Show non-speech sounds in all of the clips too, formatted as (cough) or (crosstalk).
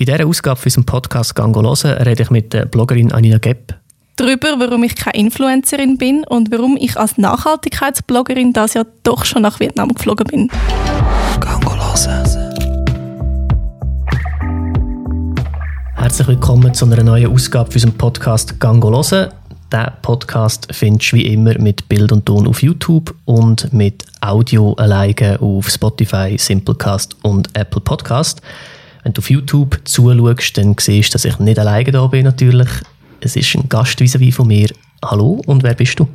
In dieser Ausgabe für unserem Podcast «Gango hören» rede ich mit der Bloggerin Anina Gepp. Darüber, warum ich keine Influencerin bin und warum ich als Nachhaltigkeitsbloggerin das Jahr doch schon nach Vietnam geflogen bin. «Gango hören». Herzlich willkommen zu einer neuen Ausgabe für unserem Podcast «Gango hören». Diesen Podcast findest du wie immer mit Bild und Ton auf YouTube und mit Audio alleine auf Spotify, Simplecast und Apple Podcast. Wenn du auf YouTube zuschaust, dann siehst du, dass ich nicht alleine da bin natürlich. Es ist ein Gast vis von mir. Hallo und wer bist du?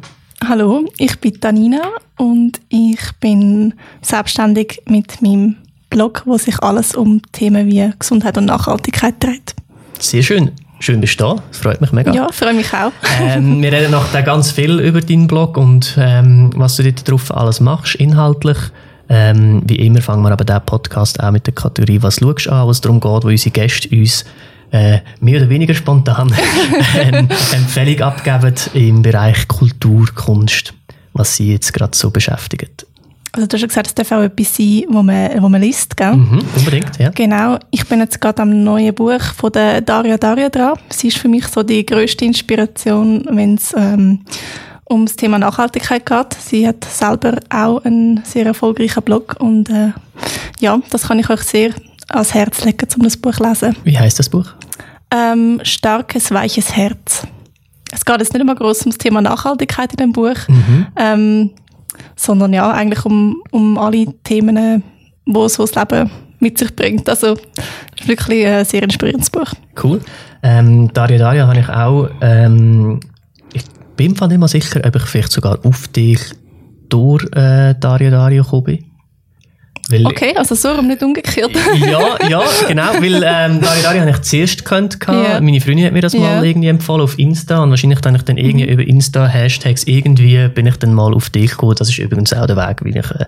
Hallo, ich bin Tanina und ich bin selbstständig mit meinem Blog, wo sich alles um Themen wie Gesundheit und Nachhaltigkeit dreht. Sehr schön. Schön bist du da. Das freut mich mega. Ja, freue mich auch. ähm, wir reden noch ganz viel über deinen Blog und ähm, was du dort drauf alles machst, inhaltlich. Ähm, wie immer fangen wir aber diesen Podcast auch mit der Kategorie «Was schaust du an?», was darum geht, wo unsere Gäste uns äh, mehr oder weniger spontan (laughs) eine Empfehlung abgeben im Bereich Kultur, Kunst, was sie jetzt gerade so beschäftigt. Also du hast ja gesagt, es darf auch etwas sein, wo man, wo man liest, gell? Mhm, unbedingt, ja. Genau. Ich bin jetzt gerade am neuen Buch von der Daria Daria dran. Sie ist für mich so die größte Inspiration, wenn es ähm, um das Thema Nachhaltigkeit geht. Sie hat selber auch einen sehr erfolgreichen Blog und äh, ja, das kann ich euch sehr ans Herz legen, um das Buch zu lesen. Wie heißt das Buch? Ähm, Starkes, weiches Herz. Es geht jetzt nicht immer groß um das Thema Nachhaltigkeit in dem Buch, Mhm. ähm, sondern ja, eigentlich um, um alle Themen, wo so das Leben mit sich bringt. Also, ist wirklich ein sehr inspirierendes Buch. Cool. Ähm, Daria Daria habe ich auch, ähm, bin mir nicht mal sicher, ob ich vielleicht sogar auf dich durch äh, Daria Daria gekommen bin. Weil, Okay, also so rum, nicht umgekehrt. ja, ja, (laughs) genau, weil ähm, Daria Daria habe ich zuerst gekannt. Ja. Meine Freundin hat mir das mal Ja. irgendwie empfohlen auf Insta und wahrscheinlich dann ich dann irgendwie Mhm. über Insta-Hashtags irgendwie bin ich dann mal auf dich gekommen. Das ist übrigens auch der Weg, wie ich äh,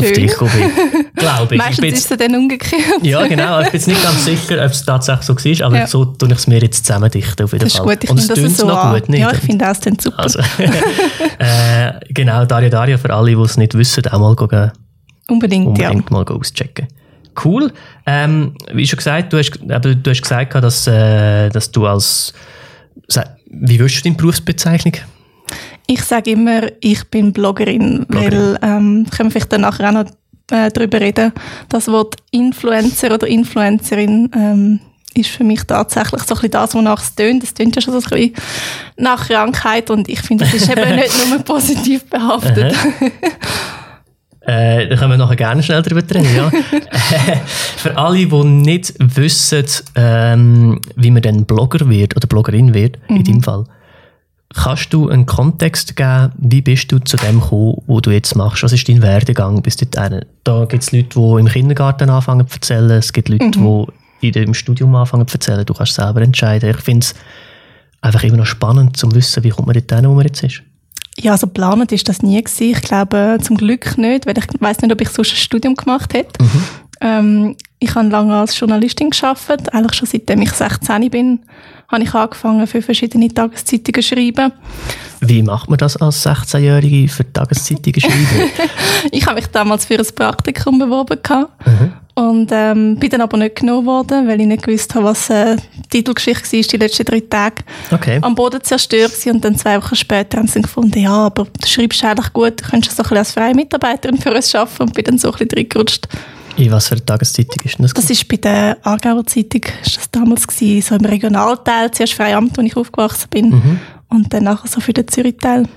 auf Schön. dich gekommen bin. (laughs) Glaube ich. ich Meistens bin ist es dann umgekehrt. ja, genau. Ich bin jetzt nicht ganz sicher, ob es tatsächlich so war, aber Ja. so tue ich es mir jetzt zusammendichten auf jeden Das ist Fall. gut, ich Und es finde das so noch an. gut, nicht? Ja, ich finde das dann super. also, (laughs) (laughs) äh, genau, Daria Daria, für alle, die es nicht wissen, auch mal gehen, unbedingt, unbedingt mal auschecken. Cool. Ähm, wie schon gesagt, du hast, du hast gesagt, dass, äh, dass du als, wie willst du deine Berufsbezeichnung? Ich sage immer, ich bin Bloggerin, Bloggerin. weil, ähm, können wir vielleicht dann nachher auch noch äh, darüber reden, das Wort Influencer oder Influencerin ähm, ist für mich tatsächlich so ein bisschen das, wonach es tönt. Es tönt ja schon so ein bisschen nach Krankheit und ich finde, das ist eben (laughs) nicht nur positiv behaftet. (laughs) Äh, da können wir nachher gerne schnell darüber reden, ja. (laughs) Äh, Für alle, die nicht wissen, ähm, wie man dann Blogger wird oder Bloggerin wird, in deinem Fall, kannst du einen Kontext geben, wie bist du zu dem gekommen, was du jetzt machst? Was ist dein Werdegang bis dorthin? Da gibt es Leute, die im Kindergarten anfangen zu erzählen, es gibt Leute, die in dem Studium anfangen zu erzählen, du kannst selber entscheiden. Ich finde es einfach immer noch spannend, zu wissen, wie kommt man dorthin, wo man jetzt ist. Ja, also geplant ist das nie gewesen. Ich glaube zum Glück nicht, weil ich weiß nicht, ob ich sonst ein Studium gemacht hätte. Ähm, ich habe lange als Journalistin geschafft, eigentlich schon seitdem ich 16 bin, habe ich angefangen für verschiedene Tageszeitungen zu schreiben. Wie macht man das als 16-Jährige für Tageszeitungen schreiben? (laughs) Ich habe mich damals für ein Praktikum beworben gehabt und ähm, bin dann aber nicht genommen worden, weil ich nicht gewusst habe, was äh, die Titelgeschichte war, die letzten drei Tage. Okay. am Boden zerstört und dann zwei Wochen später haben sie gefunden, ja, aber du schreibst eigentlich gut, du könntest so ein bisschen als freie Mitarbeiterin für uns arbeiten und bin dann so ein bisschen reingerutscht. In was für eine Tageszeitung ist das? Das ist bei der Aargauer Zeitung ist das damals gewesen, so im Regionalteil, zuerst Freiamt, wo ich aufgewachsen bin und dann nachher so für den Zürich-Teil.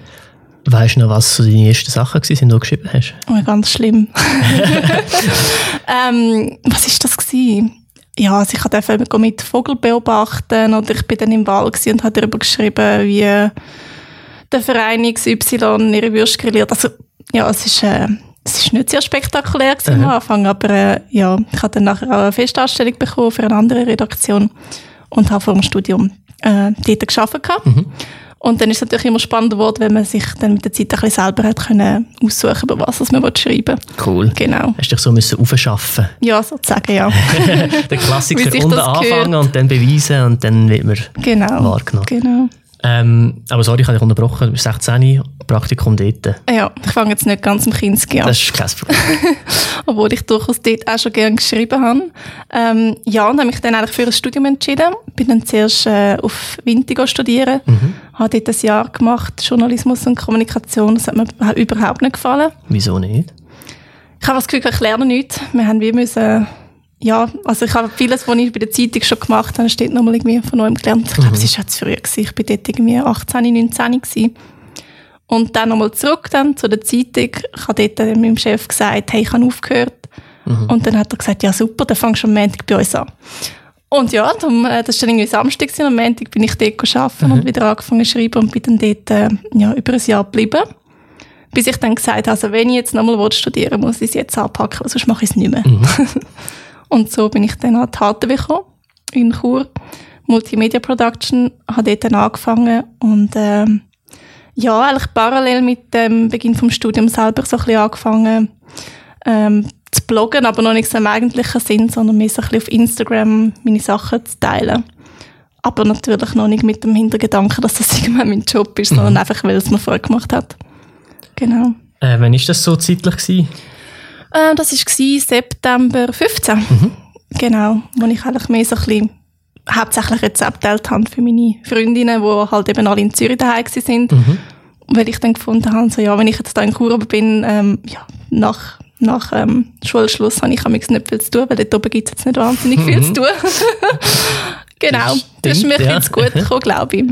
Weißt du noch, was so deine ersten Sachen waren, die du geschrieben hast? Oh, ganz schlimm. (laughs) ähm, was ist das gewesen? Ja, also ich durfte mit Vogel beobachten oder ich bin dann im Wald und habe darüber geschrieben, wie der Verein XY ihre Würste grilliert. Also ja, es ist, äh, es ist nicht sehr spektakulär am. Anfang, aber äh, ja, ich habe dann nachher auch eine Festanstellung bekommen für eine andere Redaktion und habe vor dem Studium äh, dort gearbeitet. gehabt. Und dann ist es natürlich immer spannender geworden, wenn man sich dann mit der Zeit ein bisschen selber hat können aussuchen, über was was man schreiben will. Cool. Genau. Hast dich so müssen aufschaffen Ja, sozusagen, ja. (laughs) Der Klassiker unten anfangen und dann beweisen und dann wird man genau. wahrgenommen. Genau. Ähm, aber sorry, ich habe dich unterbrochen. Du bist 16, Praktikum dort. Ja, ich fange jetzt nicht ganz im Kinski an. Das ist kein Problem. (laughs) obwohl ich durchaus dort auch schon gerne geschrieben habe. Ähm, ja, und habe mich dann eigentlich für ein Studium entschieden. Bin dann zuerst äh, auf Wintigo studieren. Mhm. Habe dort ein Jahr gemacht, Journalismus und Kommunikation. Das hat mir überhaupt nicht gefallen. Wieso nicht? Ich habe das Gefühl, ich lerne nichts. Wir haben wie müssen ja, also ich habe vieles, was ich bei der Zeitung schon gemacht habe, steht nochmal irgendwie von neuem gelernt. Ich glaube, mhm. es war schon zu früh. Gewesen. Ich war dort irgendwie 18, 19 gewesen. Und dann nochmal zurück dann zu der Zeitung. Ich habe dort meinem Chef gesagt, hey, ich habe aufgehört. Mhm. Und dann hat er gesagt, ja super, dann fangst du am Montag bei uns an. Und ja, dann, äh, das war dann irgendwie Samstag und am Montag bin ich dort arbeiten mhm. und wieder angefangen zu schreiben und bin dann dort äh, ja, über ein Jahr geblieben. Bis ich dann gesagt habe, also wenn ich jetzt nochmal studieren muss ich es jetzt anpacken, sonst mache ich es nicht mehr. Mhm. (laughs) Und so bin ich dann an die HTW gekommen, in Chur. Multimedia Production, habe dort dann angefangen und ähm, ja, eigentlich parallel mit dem Beginn vom Studium selber so ein bisschen angefangen ähm, zu bloggen, aber noch nicht so im eigentlichen Sinn, sondern mehr so ein bisschen auf Instagram meine Sachen zu teilen. Aber natürlich noch nicht mit dem Hintergedanken, dass das (laughs) irgendwann mein Job ist, sondern mhm. einfach, weil es mir Freude gemacht hat. Genau. Äh, wann war das so zeitlich? Gewesen? Äh, das war September 15. Mhm. Genau, wo ich eigentlich mehr so ein bisschen hauptsächlich Rezepte geteilt habe für meine Freundinnen, die halt eben alle in Zürich daheim sind. Mhm. Weil ich dann gefunden habe, so, ja, wenn ich jetzt da in Chur bin, ähm, ja, nach, nach ähm, Schulschluss habe ich nicht viel zu tun, weil dort oben gibt es jetzt nicht wahnsinnig mhm. viel zu tun. (laughs) (laughs) genau, das, das ist mir ja. jetzt gut (laughs) gekommen, glaube ich.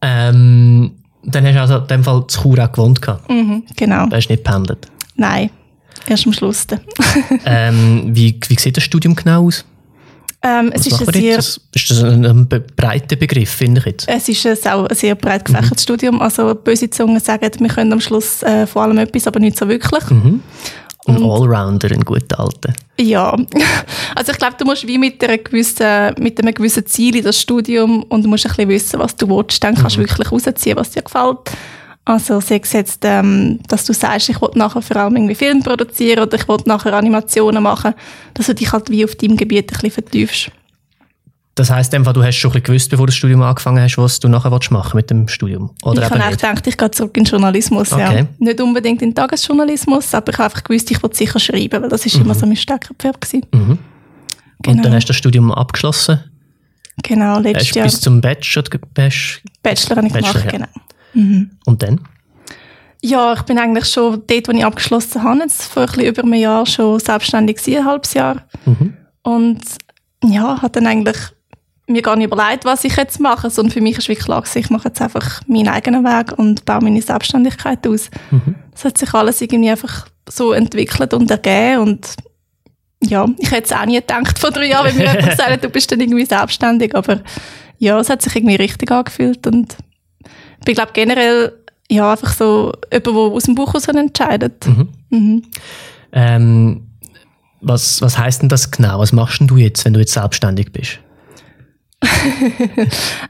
Ähm, dann hast du also in dem Fall zu Chur auch gewohnt. Mhm, genau. Du hast nicht gependelt? Nein, Erst am Schluss. (laughs) ähm, wie, wie sieht das Studium genau aus? Ähm, es ist, ein sehr, das, ist das ein, ein breiter Begriff, finde ich jetzt? Es ist ein, auch ein sehr breit gefächertes mhm. Studium. Also böse Zungen sagen, wir können am Schluss äh, vor allem etwas, aber nicht so wirklich. Mhm. Ein Allrounder, ein guter Alter. Ja, (laughs) also ich glaube, du musst wie mit, einer gewissen, mit einem gewissen Ziel in das Studium und du musst ein bisschen wissen, was du willst. Dann kannst du mhm. wirklich rausziehen, was dir gefällt. Also sei es jetzt, ähm, dass du sagst, ich will nachher vor allem irgendwie Film produzieren oder ich will nachher Animationen machen, dass du dich halt wie auf deinem Gebiet ein bisschen vertiefst. Das heisst, du hast schon ein gewusst, bevor du das Studium angefangen hast, was du nachher machen willst mit dem Studium? Oder ich habe eigentlich gedacht, ich gehe zurück in den Journalismus. Okay. Ja. Nicht unbedingt in den Tagesjournalismus, aber ich habe einfach gewusst, ich will sicher schreiben, weil das ist mhm. immer so mein Steckenpferd gewesen. Mhm. Genau. Und dann hast du das Studium abgeschlossen? Genau, letztes Jahr. Bis zum Bachelor? Bachelor, Bachelor habe ich Bachelor, gemacht, ja. genau. Mhm. Und dann? Ja, ich bin eigentlich schon dort, wo ich abgeschlossen habe, jetzt vor ein über einem Jahr schon selbstständig gewesen, ein halbes Jahr. Mhm. Und ja, hat dann eigentlich mir gar nicht überlegt, was ich jetzt mache, sondern für mich ist wirklich klar, ich mache jetzt einfach meinen eigenen Weg und baue meine Selbstständigkeit aus. Mhm. Das hat sich alles irgendwie einfach so entwickelt und ergeben und ja, ich hätte es auch nie gedacht vor drei Jahren, wenn mir jemand (laughs) gesagt hat, du bist dann irgendwie selbstständig, aber ja, es hat sich irgendwie richtig angefühlt und ich glaube generell ja, einfach so jemand, der aus dem Buch heraus entscheidet. Mhm. Mhm. Ähm, was, was heisst denn das genau? Was machst denn du jetzt, wenn du jetzt selbstständig bist? (laughs)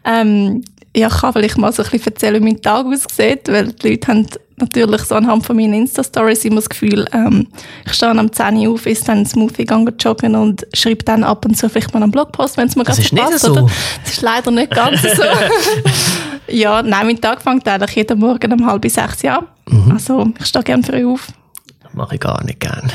ähm, ja, ich kann vielleicht mal so ein bisschen erzählen, wie mein Tag aussieht, weil die Leute haben natürlich so anhand von meinen Insta-Stories immer das Gefühl, ähm, ich stehe am 10 Uhr auf, esse dann einen Smoothie, gehe joggen und schreibe dann ab und zu vielleicht mal einen Blogpost, wenn es mir gerade passt. Nicht so. Oder? Das ist leider nicht ganz (laughs) so. (laughs) ja, nein, mein Tag fängt eigentlich jeden Morgen um halb sechs an. Mhm. Also ich stehe gerne früh auf. Das mache ich gar nicht gerne.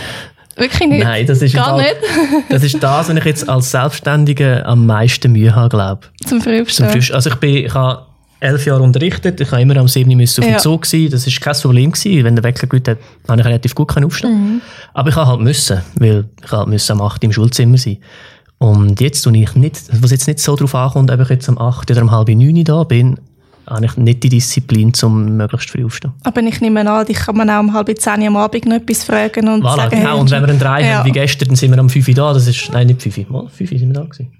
Wirklich nicht? Nein, das ist, Gar nicht. (laughs) das ist das, was ich jetzt als Selbstständige am meisten Mühe habe, glaube ich. Zum Frühstück. Also ich, bin, ich habe elf Jahre unterrichtet. Ich habe immer am 7 Uhr auf dem ja. Zug sein. Das war kein Problem gewesen. Wenn der Wecker gut hat, konnte ich relativ gut aufstehen. Mhm. Aber ich halt müssen, weil ich halt müssen am 8 Uhr im Schulzimmer sein. Und jetzt tue ich nicht, was jetzt nicht so darauf ankommt, ob ich jetzt am 8 oder um halb 9 da bin, habe ich nicht die Disziplin, um möglichst früh aufzustehen. Aber ich nehme an, ich kann man auch um halb 10 am Abend noch etwas fragen und voilà, sagen... Genau, und wenn wir einen drei ja. haben wie gestern, dann sind wir am 5 Uhr da. Das ist, nein, nicht 5 Uhr, mal 5 Uhr sind wir da gewesen.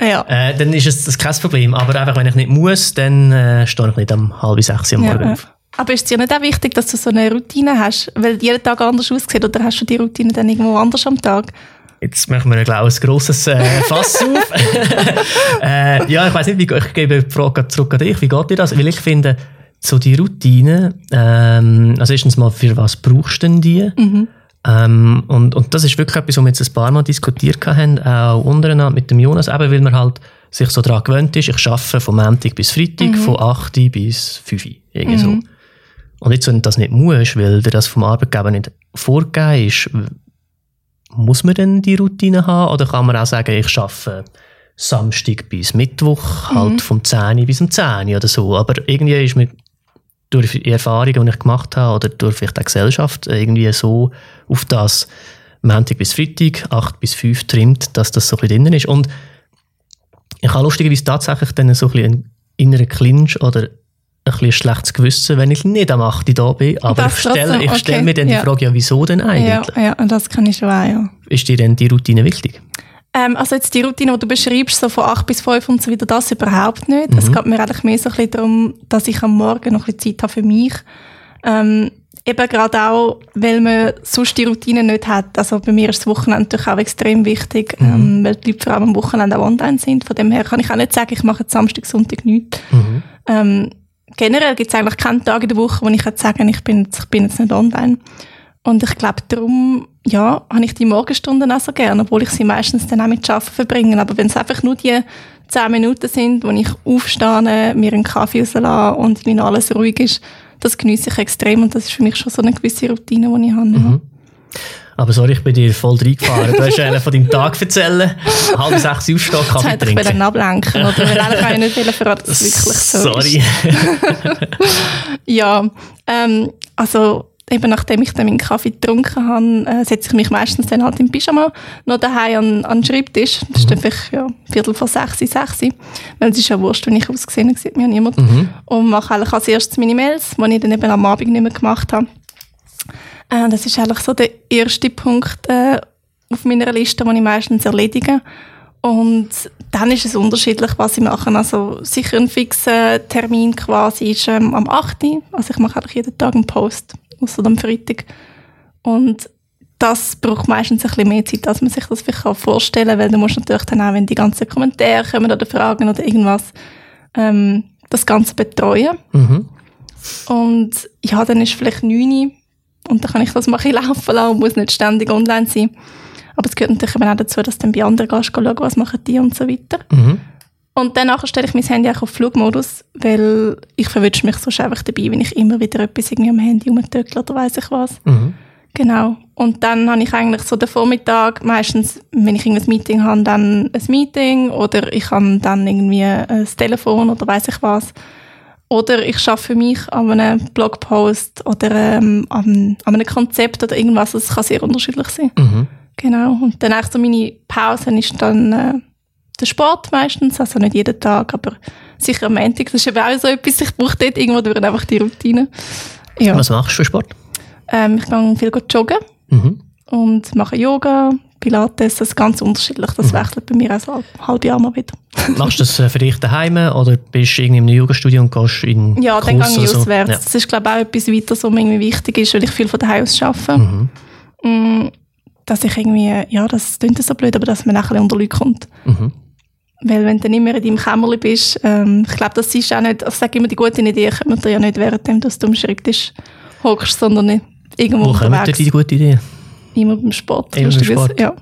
Ja. Äh, dann ist es das kein Problem. Aber einfach, wenn ich nicht muss, dann äh, stehe ich nicht um halb sechs am Morgen ja. auf. Aber ist es dir nicht auch wichtig, dass du so eine Routine hast? Weil jeden Tag anders aussieht oder hast du die Routine dann irgendwo anders am Tag? Jetzt machen wir glaube ein grosses äh, Fass (laughs) auf. (laughs) äh, ja, ich weiß nicht, wie, ich gebe die Frage zurück an dich. Wie geht dir das? Weil ich finde, so die Routine, ähm, also erstens mal, für was brauchst du denn die? Mhm. Ähm, und, und das ist wirklich etwas, was wir jetzt ein paar Mal diskutiert haben, auch untereinander mit dem Jonas, eben weil wir halt sich so daran gewöhnt ist, ich arbeite von Montag bis Freitag, von 8 bis 5 irgendwie so. Und jetzt, wenn du das nicht musst, weil dir das vom Arbeitgeber nicht vorgegeben ist, muss man dann die Routine haben? Oder kann man auch sagen, ich arbeite Samstag bis Mittwoch, halt vom 10 bis um 10 oder so. Aber irgendwie ist mir durch die Erfahrungen, die ich gemacht habe, oder durch vielleicht auch die Gesellschaft, irgendwie so auf das Montag bis Freitag, 8 bis 5 trimmt, dass das so ein bisschen drin ist. Und ich habe lustigerweise tatsächlich dann so ein bisschen einen inneren Clinch oder ein bisschen schlechtes Gewissen, wenn ich nicht am 8. da bin. Aber Das ich stelle, okay, mir dann ja. die Frage, ja, wieso denn Ja, eigentlich? ja, und das kann ich schon auch, ja. Ist dir denn die Routine wichtig? Ähm, also jetzt die Routine, die du beschreibst, so von 8 bis 5 und so weiter, das überhaupt nicht. Es geht mir eigentlich mehr so ein bisschen darum, dass ich am Morgen noch ein bisschen Zeit habe für mich. Ähm, eben gerade auch, weil man sonst die Routine nicht hat. Also bei mir ist das Wochenende natürlich auch extrem wichtig, ähm, weil die Leute vor allem am Wochenende auch online sind. Von dem her kann ich auch nicht sagen, ich mache jetzt Samstag, Sonntag nichts. Ähm, generell gibt es eigentlich keinen Tag in der Woche, wo ich jetzt sagen ich bin, ich bin jetzt nicht online. Und ich glaube, darum ja, habe ich die Morgenstunden auch so gerne, obwohl ich sie meistens dann auch mit Arbeiten verbringe. Aber wenn es einfach nur die 10 Minuten sind, wo ich aufstehe, mir einen Kaffee rauslasse und wenn alles ruhig ist, das genieße ich extrem und das ist für mich schon so eine gewisse Routine, die ich habe. Ja. Aber sorry, ich bin dir voll reingefahren. Du hast eigentlich von deinem Tag erzählen, halb sechs aufstehen, Kaffee hätte ich trinken. wollen ablenken oder weil eigentlich kann ich nicht wollen verraten, dass es wirklich so Sorry. (laughs) Ja, ähm, also eben nachdem ich dann meinen Kaffee getrunken habe, äh, setze ich mich meistens dann halt im Pyjama noch daheim an, an den Schreibtisch. Das ist dann vielleicht ja, Viertel vor sechs, sechs. Weil es ist ja wurscht, wenn ich ausgesehen habe, sieht mir ja niemand. Und mache eigentlich als erstes meine Mails, die ich dann eben am Abend nicht mehr gemacht habe. Äh, das ist eigentlich so der erste Punkt äh, auf meiner Liste, den ich meistens erledige. Und dann ist es unterschiedlich, was ich mache. Also sicher ein fixer Termin quasi ist ähm, am 8. Also ich mache eigentlich jeden Tag einen Post, außer am Freitag. Und das braucht meistens ein bisschen mehr Zeit, als man sich das vielleicht kann vorstellen kann, weil du musst natürlich dann auch, wenn die ganzen Kommentare kommen oder Fragen oder irgendwas, ähm, das Ganze betreuen. Mhm. Und ja, dann ist vielleicht 9 Uhr und dann kann ich das mal ein laufen lassen und muss nicht ständig online sein. Aber es gehört natürlich eben auch dazu, dass dann bei anderen gehst, schauen, was machen die und so weiter. Mhm. Und danach stelle ich mein Handy auch auf Flugmodus, weil ich verwünsche mich sonst einfach dabei, wenn ich immer wieder etwas irgendwie am Handy rumtöckle oder weiss ich was. Mhm. Genau. Und dann habe ich eigentlich so den Vormittag, meistens, wenn ich irgendein Meeting habe, dann ein Meeting oder ich habe dann irgendwie ein Telefon oder weiß ich was. Oder ich schaffe für mich an einem Blogpost oder ähm, an, an einem Konzept oder irgendwas. Das kann sehr unterschiedlich sein. Mhm. Genau. Und dann echt so meine Pause ist dann äh, der Sport meistens. Also nicht jeden Tag, aber sicher am Montag. Das ist eben auch so etwas. Ich brauche dort irgendwo durch einfach die Routine. Ja. Was machst du für Sport? Ähm, ich gehe viel joggen Mhm. und mache Yoga, Pilates, das ist ganz unterschiedlich. Mhm. Das wechselt bei mir auch so ein halbes Jahr mal wieder. (laughs) Machst du das äh, für dich daheim oder bist du irgendwie im Yoga-Studio und gehst in Ja, dann Kurs gehe ich so? auswärts. Ja. Das ist, glaube ich, auch etwas weiter, was mir irgendwie wichtig ist, weil ich viel von daheim aus arbeite. Mhm. Mm, Dass ich irgendwie, ja, das klingt so blöd, aber dass man bisschen unter Leute kommt. Mhm. Weil wenn du dann immer in deinem Kämmerli bist, ähm, ich glaube, das ist auch nicht, ich sage immer, die guten Ideen kommen dir ja nicht währenddem, dass du am Schreibtisch hockst, sondern nicht irgendwo Wo kommen dir unterwegs. die gute Idee? Immer beim Sport. Immer beim. Sport. Ja,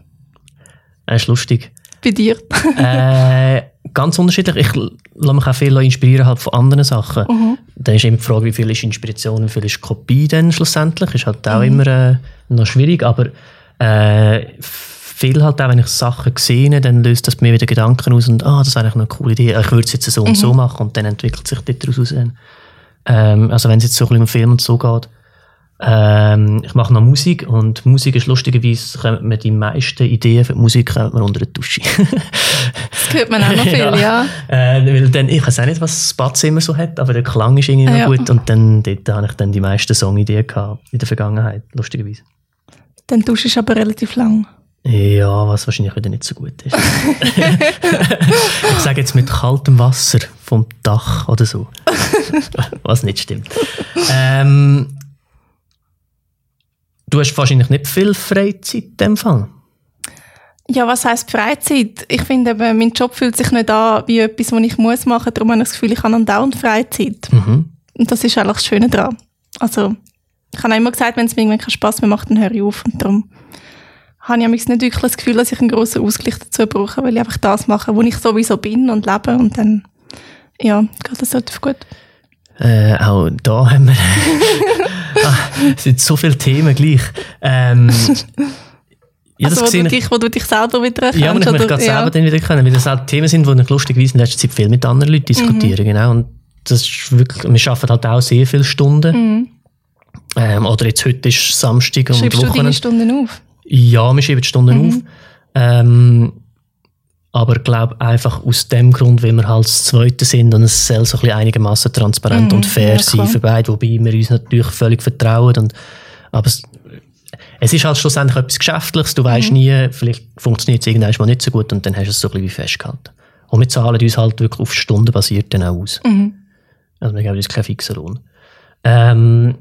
Das ist lustig. bei dir. äh, ganz unterschiedlich. Ich lasse mich auch viel inspirieren halt von anderen Sachen. Mhm. Dann ist immer die Frage, wie viel ist Inspiration, wie viel ist Kopie dann schlussendlich. Ist halt Mhm. auch immer äh, noch schwierig, aber äh, viel halt auch, wenn ich Sachen sehe, dann löst das mir wieder Gedanken aus und ah, das wäre eigentlich eine coole Idee. Ich würde es jetzt so und Mhm. so machen und dann entwickelt sich daraus. Ähm, also wenn es jetzt so ein bisschen um Film und so geht. Ähm, ich mache noch Musik und Musik ist lustigerweise, kommen mir die meisten Ideen für die Musik kommen mir unter der Dusche. Das hört man auch noch (laughs) viel, ja. Äh, weil dann, ich weiß auch nicht, was das Badzimmer so hat, aber der Klang ist irgendwie noch Ja. gut und dann dort habe ich dann die meisten Songideen gehabt in der Vergangenheit, lustigerweise. Dann duschst du aber relativ lang. Ja, was wahrscheinlich wieder nicht so gut ist. (laughs) ich sage jetzt mit kaltem Wasser vom Dach oder so. (laughs) was nicht stimmt. Ähm, du hast wahrscheinlich nicht viel Freizeit in dem Fall. Ja, was heisst Freizeit? Ich finde, eben, mein Job fühlt sich nicht an wie etwas, was ich muss machen. Darum habe ich das Gefühl, ich habe andauernd Freizeit. Mhm. Und das ist eigentlich das Schöne daran. Also, ich habe auch immer gesagt, wenn es mir irgendwann keinen Spass mehr macht, dann höre ich auf. Und darum habe ich nicht wirklich das Gefühl, dass ich einen grossen Ausgleich dazu brauche, weil ich einfach das mache, wo ich sowieso bin und lebe und dann, ja, geht das relativ gut. Äh, auch da haben wir (laughs) es sind so viele Themen gleich. Ähm, ja, also, wo, du dich, wo du dich selber wieder erkennst? Ja, wo ich mich gerade ja. selber dann wieder erkennen, weil das halt Themen sind, die ich lustigerweise in letzter Zeit viel mit anderen Leuten diskutiere, mhm. genau. Und das ist wirklich, wir arbeiten halt auch sehr viele Stunden. Mhm. Ähm, oder jetzt heute ist Samstag und Schreibst Wochenende. du deine Stunden auf? Ja, wir schreiben die Stunden mhm. auf. Ähm, aber ich glaube einfach aus dem Grund, weil wir halt das Zweite sind und es soll so ein einigermaßen transparent mm, und fair ja, sein für beide, wobei wir uns natürlich völlig vertrauen. Und, aber es, es ist halt schlussendlich etwas Geschäftliches, du weißt mm. nie, vielleicht funktioniert es irgendwann mal nicht so gut und dann hast du es so ein bisschen wie festgehalten. Und wir zahlen uns halt wirklich auf Stunden basiert dann auch aus. Mm. Also wir geben uns keinen fixen Lohn. Ähm,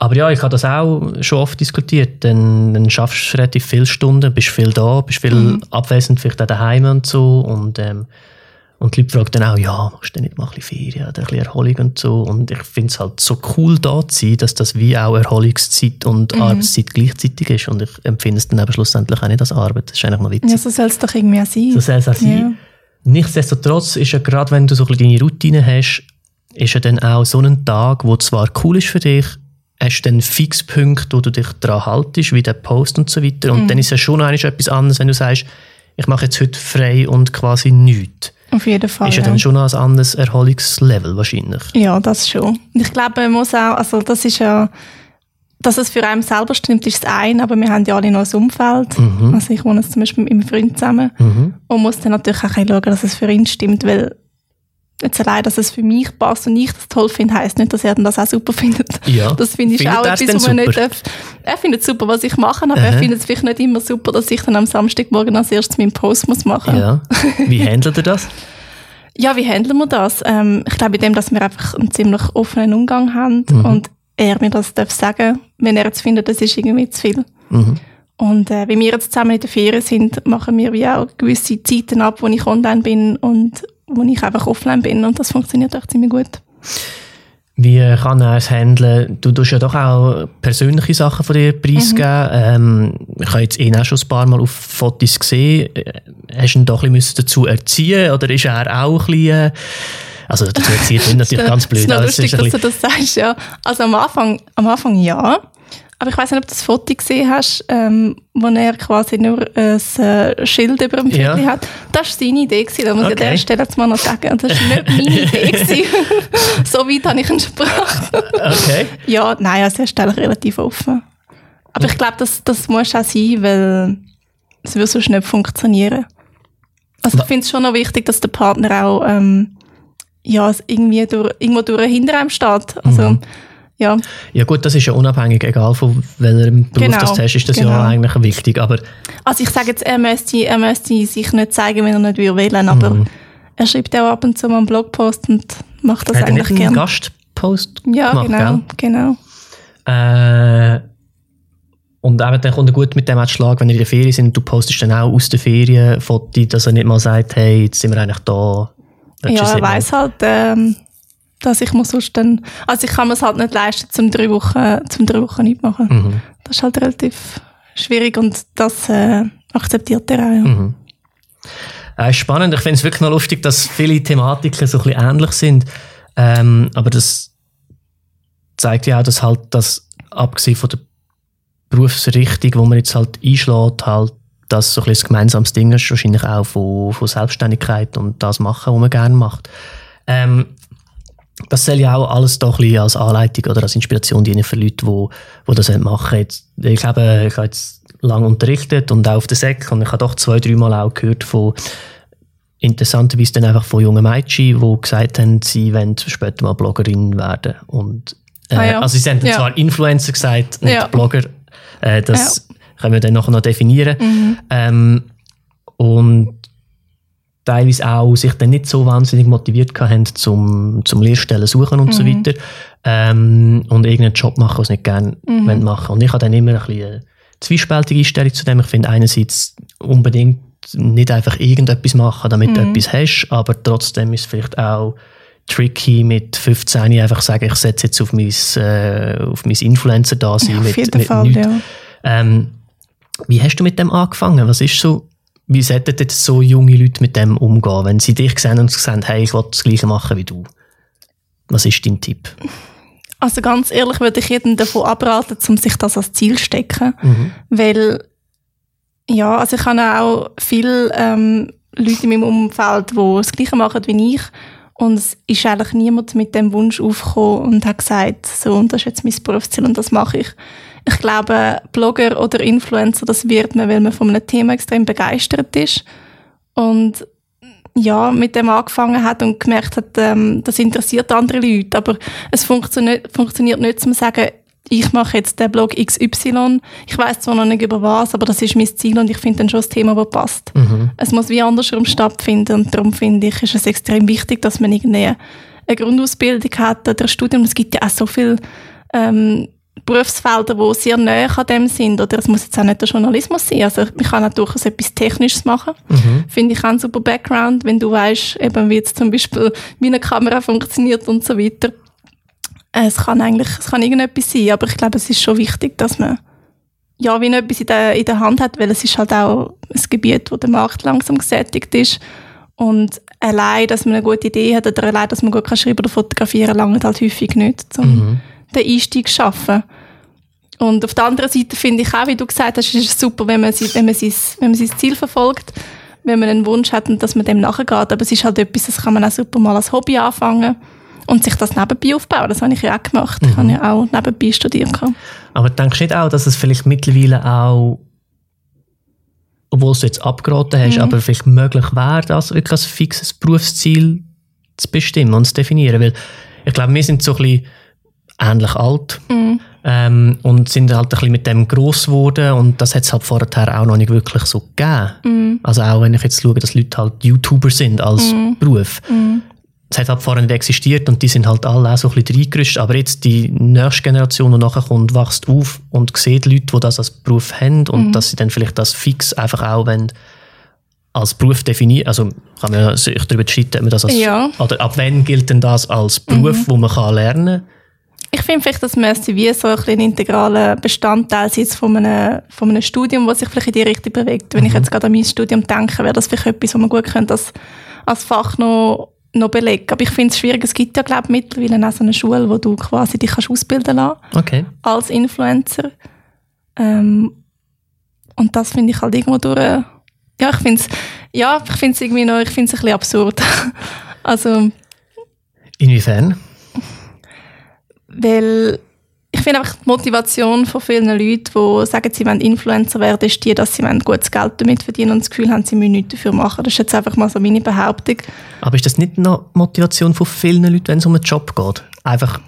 aber ja, ich habe das auch schon oft diskutiert. Dann, dann schaffst du relativ viele Stunden, bist viel da, bist viel mhm. abwesend, vielleicht auch daheim und so. Und, ähm, und die Leute fragen dann auch, ja, machst du nicht mal ein bisschen Ferien oder ein bisschen Erholung und so. Und ich finde es halt so cool da zu sein, dass das wie auch Erholungszeit und mhm. Arbeitszeit gleichzeitig ist. Und ich empfinde es dann eben schlussendlich auch nicht als Arbeit. Das ist eigentlich noch witzig. Ja, so soll es doch irgendwie sein. So soll es auch sein. Ja. Nichtsdestotrotz ist ja gerade, wenn du so ein bisschen deine Routine hast, ist ja dann auch so ein Tag, wo zwar cool ist für dich, hast du dann Fixpunkte, wo du dich daran haltest, wie der Post und so weiter. Und mhm. dann ist es schon eigentlich etwas anderes, wenn du sagst, ich mache jetzt heute frei und quasi nichts. Auf jeden Fall. Ist ja, ja. dann schon ein anderes Erholungslevel wahrscheinlich. Ja, das schon. Ich glaube, man muss auch, also das ist ja, dass es für einen selber stimmt, ist das eine, aber wir haben ja alle noch ein Umfeld. Mhm. Also ich wohne jetzt zum Beispiel mit meinem Freund zusammen mhm. und muss dann natürlich auch schauen, dass es für ihn stimmt, weil jetzt allein, dass es für mich passt und ich das toll finde, heisst nicht, dass er das auch super findet. Ja. Das finde ich findet auch etwas, was man nicht darf. Er findet super, was ich mache, aber Aha. er findet es vielleicht nicht immer super, dass ich dann am Samstagmorgen als erstes meinen Post muss machen muss. (laughs) Ja. Wie handelt ihr das? ja, wie handeln wir das? Ähm, ich glaube, in dem, dass wir einfach einen ziemlich offenen Umgang haben mhm. und er mir das darf sagen, wenn er jetzt findet, das ist irgendwie zu viel. Mhm. Und äh, wie wir jetzt zusammen in der Ferien sind, machen wir wie auch gewisse Zeiten ab, wo ich online bin und wo ich einfach offline bin und das funktioniert auch ziemlich gut. Wie kann er es handeln? Du tust ja doch auch persönliche Sachen von dir preisgeben. Mhm. Ähm, ich habe jetzt ihn auch schon ein paar Mal auf Fotos gesehen. Hast du ihn doch ein bisschen dazu erziehen oder ist er auch ein bisschen... Also dazu erziehen (laughs) ist natürlich ganz blöd. Das ist lustig, dass du das sagst, ja. Also am Anfang, am Anfang ja. Aber ich weiß nicht, ob du das Foto gesehen hast, ähm, wo er quasi nur ein äh, Schild über dem Viertel ja. hat. Das war seine Idee, gewesen, da muss okay. ich an der Stelle jetzt mal noch sagen. Das war nicht meine (laughs) Idee. (laughs) so weit habe ich ihn gebracht. okay. Ja, nein, also er ist relativ offen. Aber ich glaube, das, das muss auch sein, weil es würde sonst nicht funktionieren. Also ich finde es schon noch wichtig, dass der Partner auch ähm, ja, irgendwie durch, irgendwo durch hinter einem steht. Also, mhm ja. Ja gut, das ist ja unabhängig, egal von welchem Beruf genau, das hast, ist das genau. ja eigentlich wichtig. Aber also ich sage jetzt, er müsste, er müsste sich nicht zeigen, wenn er nicht will, aber mhm. er schreibt auch ab und zu mal einen Blogpost und macht das Hat eigentlich gerne. einen Gastpost Ja, gemacht, genau, gell? genau. Äh, und eben, dann kommt er gut mit dem Schlag, wenn ihr in der Ferien sind, du postest dann auch aus der Ferien Fotos, dass er nicht mal sagt, hey, jetzt sind wir eigentlich da. Ja, er weiss halt, ähm, dass ich muss sonst dann, also ich kann mir es halt nicht leisten, zum drei Wochen, zum drei Wochen nicht machen. Mhm. Das ist halt relativ schwierig und das äh, akzeptiert er auch. Ja. Mhm. Äh, spannend. Ich finde es wirklich noch lustig, dass viele Thematiken so ein bisschen ähnlich sind. Ähm, aber das zeigt ja auch, dass halt das, abgesehen von der Berufsrichtung, wo man jetzt halt einschlägt, halt, dass so ein, bisschen ein gemeinsames Ding ist, wahrscheinlich auch von, von Selbstständigkeit und das machen, was man gerne macht. Ähm, das soll ja auch alles doch ein als Anleitung oder als Inspiration dienen für Leute, die, die das machen. Jetzt, ich habe, ich habe jetzt lange unterrichtet und auch auf der Sek und ich habe doch zwei, dreimal auch gehört von interessanterweise dann einfach von jungen Mädchen, die gesagt haben, sie wollen später mal Bloggerin werden. Und, äh, ah ja. Also sie haben ja. zwar Influencer gesagt, nicht ja. Blogger. Äh, das können wir dann noch definieren. Mhm. Ähm, und teilweise auch sich dann nicht so wahnsinnig motiviert haben zum, zum Lehrstellen suchen und mhm. so weiter. Ähm, und irgendeinen Job machen, was sie nicht gerne mhm. machen Und ich habe dann immer ein bisschen eine zwiespältige Einstellung zu dem. Ich finde einerseits unbedingt nicht einfach irgendetwas machen, damit mhm. du etwas hast, aber trotzdem ist es vielleicht auch tricky mit 15 einfach sagen, ich setze jetzt auf mein, äh, auf mein Influencer da sein. Ja, jeden mit Fall, ja. Ähm, Wie hast du mit dem angefangen? Was ist so, wie sollten jetzt so junge Leute mit dem umgehen, wenn sie dich sehen und sagen, hey, ich will das Gleiche machen wie du? Was ist dein Tipp? Also ganz ehrlich würde ich jedem davon abraten, um sich das als Ziel zu stecken. Mhm. Weil, ja, also ich habe auch viele ähm, Leute in meinem Umfeld, die das Gleiche machen wie ich. Und es ist eigentlich niemand mit dem Wunsch aufgekommen und hat gesagt, so, und das ist jetzt mein Berufsziel und das mache ich. Ich glaube, Blogger oder Influencer, das wird man, weil man von einem Thema extrem begeistert ist. Und ja, mit dem angefangen hat und gemerkt hat, ähm, das interessiert andere Leute. Aber es funktioniert, funktioniert nicht, zu sagen, ich mache jetzt den Blog XY. Ich weiß zwar noch nicht über was, aber das ist mein Ziel und ich finde dann schon das Thema, das passt. Mhm. Es muss wie andersrum stattfinden und darum finde ich, ist es extrem wichtig, dass man irgendwie eine Grundausbildung hat oder ein Studium. Es gibt ja auch so viele ähm, Berufsfelder, die sehr nahe an dem sind. Oder es muss jetzt auch nicht der Journalismus sein. Also ich kann auch durchaus etwas Technisches machen. Mhm. Finde ich auch ein super Background, wenn du weißt, eben wie jetzt zum Beispiel, wie eine Kamera funktioniert und so weiter. Es kann eigentlich, es kann irgendetwas sein, aber ich glaube, es ist schon wichtig, dass man ja, wie etwas in der, in der Hand hat, weil es ist halt auch ein Gebiet, wo der Markt langsam gesättigt ist. Und allein, dass man eine gute Idee hat oder allein, dass man gut schreiben oder fotografieren, lange halt häufig nicht, um mhm. Den Einstieg schaffen. Und auf der anderen Seite finde ich auch, wie du gesagt hast, ist es super, wenn man, wenn man, sein, wenn man sein Ziel verfolgt, wenn man einen Wunsch hat und dass man dem nachgeht. Aber es ist halt etwas, das kann man auch super mal als Hobby anfangen und sich das nebenbei aufbauen. Das habe ich ja auch gemacht. Mhm. Ich habe ja auch nebenbei studiert. Aber denkst du nicht auch, dass es vielleicht mittlerweile auch, obwohl du jetzt abgeraten hast, mhm. aber vielleicht möglich wäre, das wirklich ein fixes Berufsziel zu bestimmen und zu definieren? Weil ich glaube, wir sind so ein bisschen ähnlich alt. Mhm. Ähm, und sind halt ein bisschen mit dem gross geworden und das hat es halt vorher auch noch nicht wirklich so gegeben. Mm. Also auch wenn ich jetzt schaue, dass Leute halt YouTuber sind als mm. Beruf. Mm. Es hat halt vorher nicht existiert und die sind halt alle auch so ein bisschen reingerüstet. Aber jetzt die nächste Generation, die nachher kommt, wächst auf und sieht Leute, die das als Beruf haben und dass sie dann vielleicht das fix einfach auch wenn als Beruf definieren, also kann man sich darüber streiten, das als, ja. oder ab wann gilt denn das als Beruf, mhm. wo man kann lernen kann? Ich finde vielleicht, das müsste wie so ein, ein integraler Bestandteil sein von einem, von einem Studium, das sich vielleicht in die Richtung bewegt. Wenn mhm. ich jetzt gerade an mein Studium denke, wäre das vielleicht etwas, was man gut könnte als, als Fach noch, noch belegen. Aber ich finde es schwierig. Es gibt ja, glaube ich, mittlerweile auch so eine Schule, wo du quasi dich kannst ausbilden lassen okay. als Influencer. Ähm, und das finde ich halt irgendwo durch, ja, ich finde es, ja, ich finde es irgendwie noch, ich finde es ein bisschen absurd. (laughs) also. Inwiefern? Weil ich finde einfach die Motivation von vielen Leuten, die sagen, sie wollen Influencer werden, ist die, dass sie gutes Geld damit verdienen und das Gefühl haben, sie müssen nichts dafür machen. Das ist jetzt einfach mal so meine Behauptung. Aber ist das nicht noch Motivation von vielen Leuten, wenn es um einen Job geht? Einfach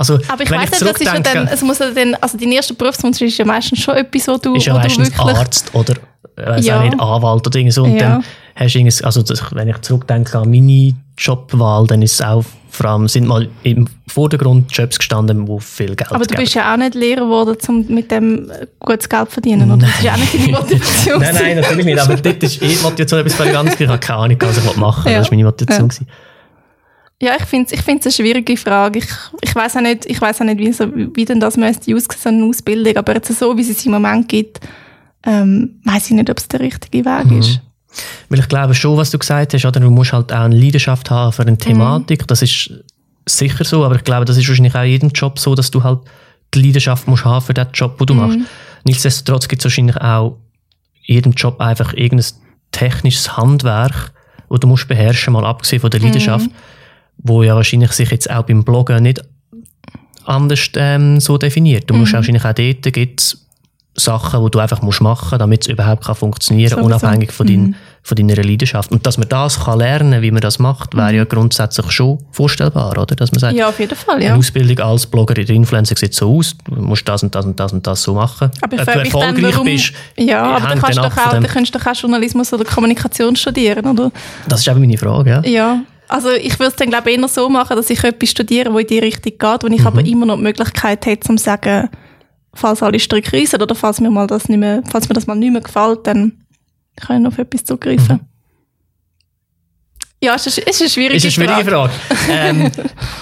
also, aber ich weiß nicht, das ist ja dann, es muss ja dann, also dein erster Berufswunsch ist ja meistens schon etwas, wo du, ist ja wo meistens du wirklich... Arzt oder äh, ja. nicht, Anwalt oder irgend so. Und ja. dann hast du also das, wenn ich zurückdenke an meine Jobwahl, dann ist es auch vor allem sind mal im Vordergrund Jobs gestanden, wo viel Geld Aber du bist ja auch nicht Lehrer geworden, um mit dem gutes Geld zu verdienen, oder? Das ist ja auch nicht deine Motivation. nein, nein, natürlich nicht. Aber (laughs) dort ist eh Motivation etwas völlig anderes. Ich habe keine Ahnung, was ich machen will. Ja. Das war meine Motivation. Ja, ja ich finde es ich find's eine schwierige Frage. Ich, ich weiß auch nicht, ich auch nicht wie, so, wie denn das müsste aussehen, so eine Ausbildung. Aber jetzt so, wie es es im Moment gibt, ähm, weiß ich nicht, ob es der richtige Weg mhm. ist. Weil ich glaube schon, was du gesagt hast, oder du musst halt auch eine Leidenschaft haben für eine Thematik. Mhm. Das ist sicher so, aber ich glaube, das ist wahrscheinlich auch in jedem Job so, dass du halt die Leidenschaft musst haben für den Job, den du mhm. machst. Nichtsdestotrotz gibt es wahrscheinlich auch in jedem Job einfach irgendein technisches Handwerk, das du musst beherrschen, mal abgesehen von der Leidenschaft, mhm. wo ja wahrscheinlich sich jetzt auch beim Bloggen nicht anders ähm, so definiert. Du musst mhm. wahrscheinlich auch dort gibt's Sachen, die du einfach musst machen musst, damit es überhaupt kann funktionieren kann, unabhängig von, dein, mhm. von deiner Leidenschaft. Und dass man das kann lernen wie man das macht, wäre ja mhm. grundsätzlich schon vorstellbar, oder? Dass man sagt, ja, auf jeden Fall, ja. Eine Ausbildung als Blogger oder Influencer sieht so aus, du musst das und das und das und das so machen. Aber ich Ob du erfolgreich dann, warum, bist, ja, aber dann kannst, doch auch, dann kannst du doch auch Journalismus oder Kommunikation studieren, oder? Das ist eben meine Frage, ja. Ja. Also ich würde es dann glaube ich eher so machen, dass ich etwas studiere, wo in die Richtung geht, wo ich mhm. aber immer noch die Möglichkeit hätte, um zu sagen, falls alle Stricke reissen oder falls mir, mal das nicht mehr, falls mir das mal nicht mehr gefällt, dann kann ich noch auf etwas zugreifen. Mhm. Ja, es ist, ist eine schwierige Frage. Ist eine schwierige Frage. ähm,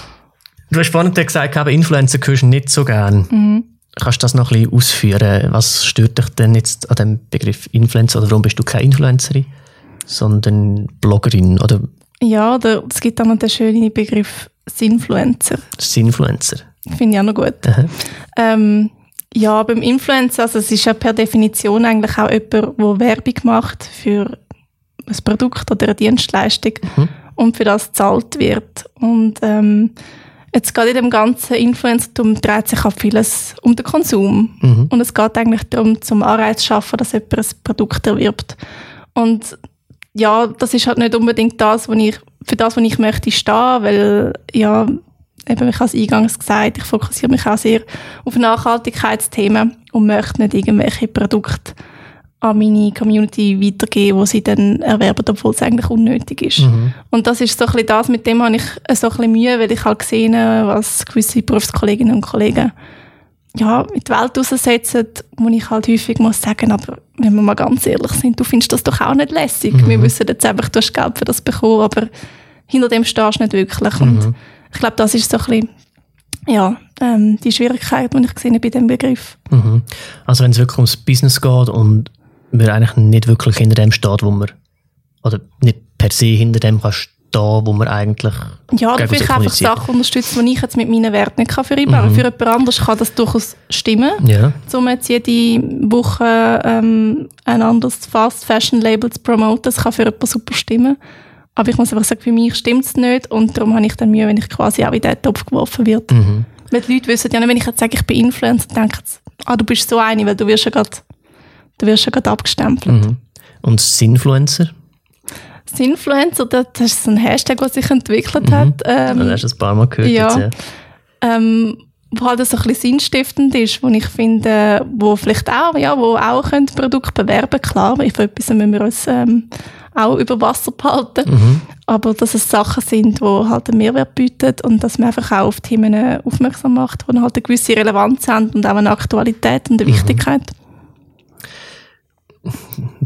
(laughs) du hast vorhin gesagt, Influencer gehörst nicht so gern. Mhm. kannst du das noch ein bisschen ausführen? Was stört dich denn jetzt an dem Begriff Influencer? Oder warum bist du keine Influencerin, sondern Bloggerin? Oder Ja, oder es gibt auch noch den schönen Begriff Sinfluencer. Sinfluencer? Finde ich auch noch gut. Ähm, ja, beim Influencer, also es ist ja per Definition eigentlich auch jemand, der Werbung macht für ein Produkt oder eine Dienstleistung und für das gezahlt wird. Und ähm, jetzt gerade in dem ganzen Influencertum dreht sich auch vieles um den Konsum. Und es geht eigentlich darum, zum Anreiz zu schaffen, dass jemand ein Produkt erwirbt. Und ja, das ist halt nicht unbedingt das, wo ich, für das, was ich möchte stehen, weil ja, eben, ich habe es eingangs gesagt, ich fokussiere mich auch sehr auf Nachhaltigkeitsthemen und möchte nicht irgendwelche Produkte an meine Community weitergeben, wo sie dann erwerben, obwohl es eigentlich unnötig ist. Und das ist so ein bisschen das, mit dem habe ich so ein bisschen Mühe, weil ich halt gesehen habe, was gewisse Berufskolleginnen und Kollegen ja, in die Welt raussetzen, wo ich halt häufig muss sagen, aber wenn wir mal ganz ehrlich sind, du findest das doch auch nicht lässig. Wir wissen jetzt einfach, du hast Geld für das bekommen, aber hinter dem stehst du nicht wirklich. Und ich glaube, das ist so ein bisschen, ja, ähm, die Schwierigkeit, die ich gesehen habe bei diesem Begriff. Mhm. Also wenn es wirklich ums Business geht und man eigentlich nicht wirklich hinter dem steht, wo man, oder nicht per se hinter dem kann stehen, wo man eigentlich Ja, oder vielleicht sich einfach. Sachen unterstützen, die ich jetzt mit meinen Werten nicht kann vereinbaren kann. Für jemand anderes kann das durchaus stimmen. Ja. um jetzt jede Woche ähm, ein anderes Fast Fashion Label zu promoten. Das kann für jemanden super stimmen. Aber ich muss einfach sagen, für mich stimmt es nicht und darum habe ich dann Mühe, wenn ich quasi auch in diesen Topf geworfen wird. Mhm. Weil die Leute wissen ja nicht, wenn ich jetzt sage, ich bin Influencer, denken sie, ah, du bist so eine, weil du wirst ja gerade du wirst ja gerade abgestempelt. Mhm. Und Sinfluencer? Das Influencer, das ist so ein Hashtag, der sich entwickelt hat. Ähm, Mhm. das hast du ein paar Mal gehört. ja. Jetzt, ja. ähm, wo halt so ein bisschen sinnstiftend ist, wo ich finde, wo vielleicht auch, ja, wo auch können Produkte bewerben klar, ich für etwas müssen wir uns ähm, auch über Wasser behalten, Mhm. aber dass es Sachen sind, die halt einen Mehrwert bieten und dass man einfach auch auf Themen aufmerksam macht, die halt eine gewisse Relevanz haben und auch eine Aktualität und eine Wichtigkeit.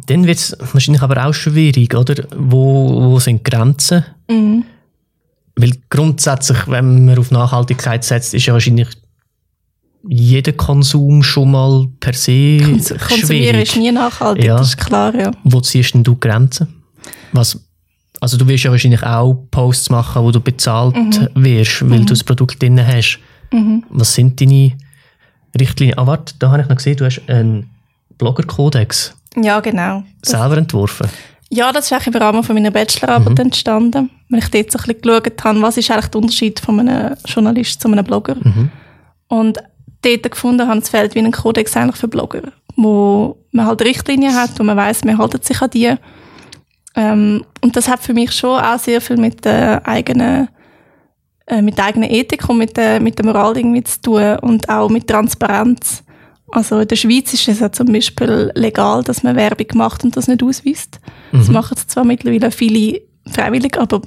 Dann wird es wahrscheinlich aber auch schwierig, oder? Wo, wo sind die Grenzen? Mhm. Weil grundsätzlich, wenn man auf Nachhaltigkeit setzt, ist ja wahrscheinlich jeder Konsum schon mal per se Konsumieren schwierig. ist nie nachhaltig, Ja. das ist klar, ja. Wo ziehst denn du Grenzen? Was, also du wirst ja wahrscheinlich auch Posts machen, wo du bezahlt Mhm. wirst, weil du das Produkt drin hast. Was sind deine Richtlinien? Ah, warte, da habe ich noch gesehen, du hast einen Blogger-Kodex Ja, genau. selber entworfen. Ja, das ist eigentlich im Rahmen von meiner Bachelorarbeit entstanden, weil ich dort so ein bisschen geschaut habe, was ist eigentlich der Unterschied von einem Journalist zu einem Blogger. Und dort gefunden habe, es fehlt wie ein Kodex eigentlich für Blogger, wo man halt Richtlinien hat, wo man weiß, man haltet sich an die. Ähm, und das hat für mich schon auch sehr viel mit der eigenen, äh, mit der eigenen Ethik und mit der, mit der Moral irgendwie zu tun und auch mit Transparenz. Also in der Schweiz ist es ja zum Beispiel legal, dass man Werbung macht und das nicht ausweist. Das machen zwar mittlerweile viele freiwillig, aber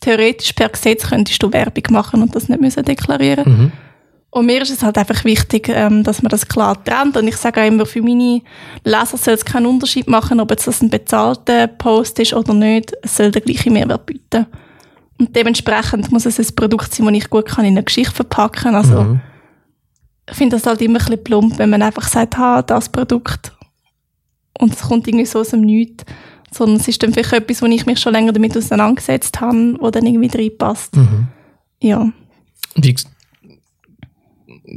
theoretisch per Gesetz könntest du Werbung machen und das nicht müssen deklarieren. Mhm. Und mir ist es halt einfach wichtig, ähm, dass man das klar trennt. Und ich sage auch immer, für meine Leser soll es keinen Unterschied machen, ob jetzt das ein bezahlter Post ist oder nicht. Es soll den gleichen Mehrwert bieten. Und dementsprechend muss es ein Produkt sein, das ich gut kann in eine Geschichte verpacken kann. Also, Mhm. ich finde das halt immer ein bisschen plump, wenn man einfach sagt, ha, das Produkt. Und es kommt irgendwie so aus dem Nichts. Sondern es ist dann vielleicht etwas, wo ich mich schon länger damit auseinandergesetzt habe, wo dann irgendwie reinpasst. Mhm. Ja. Wie,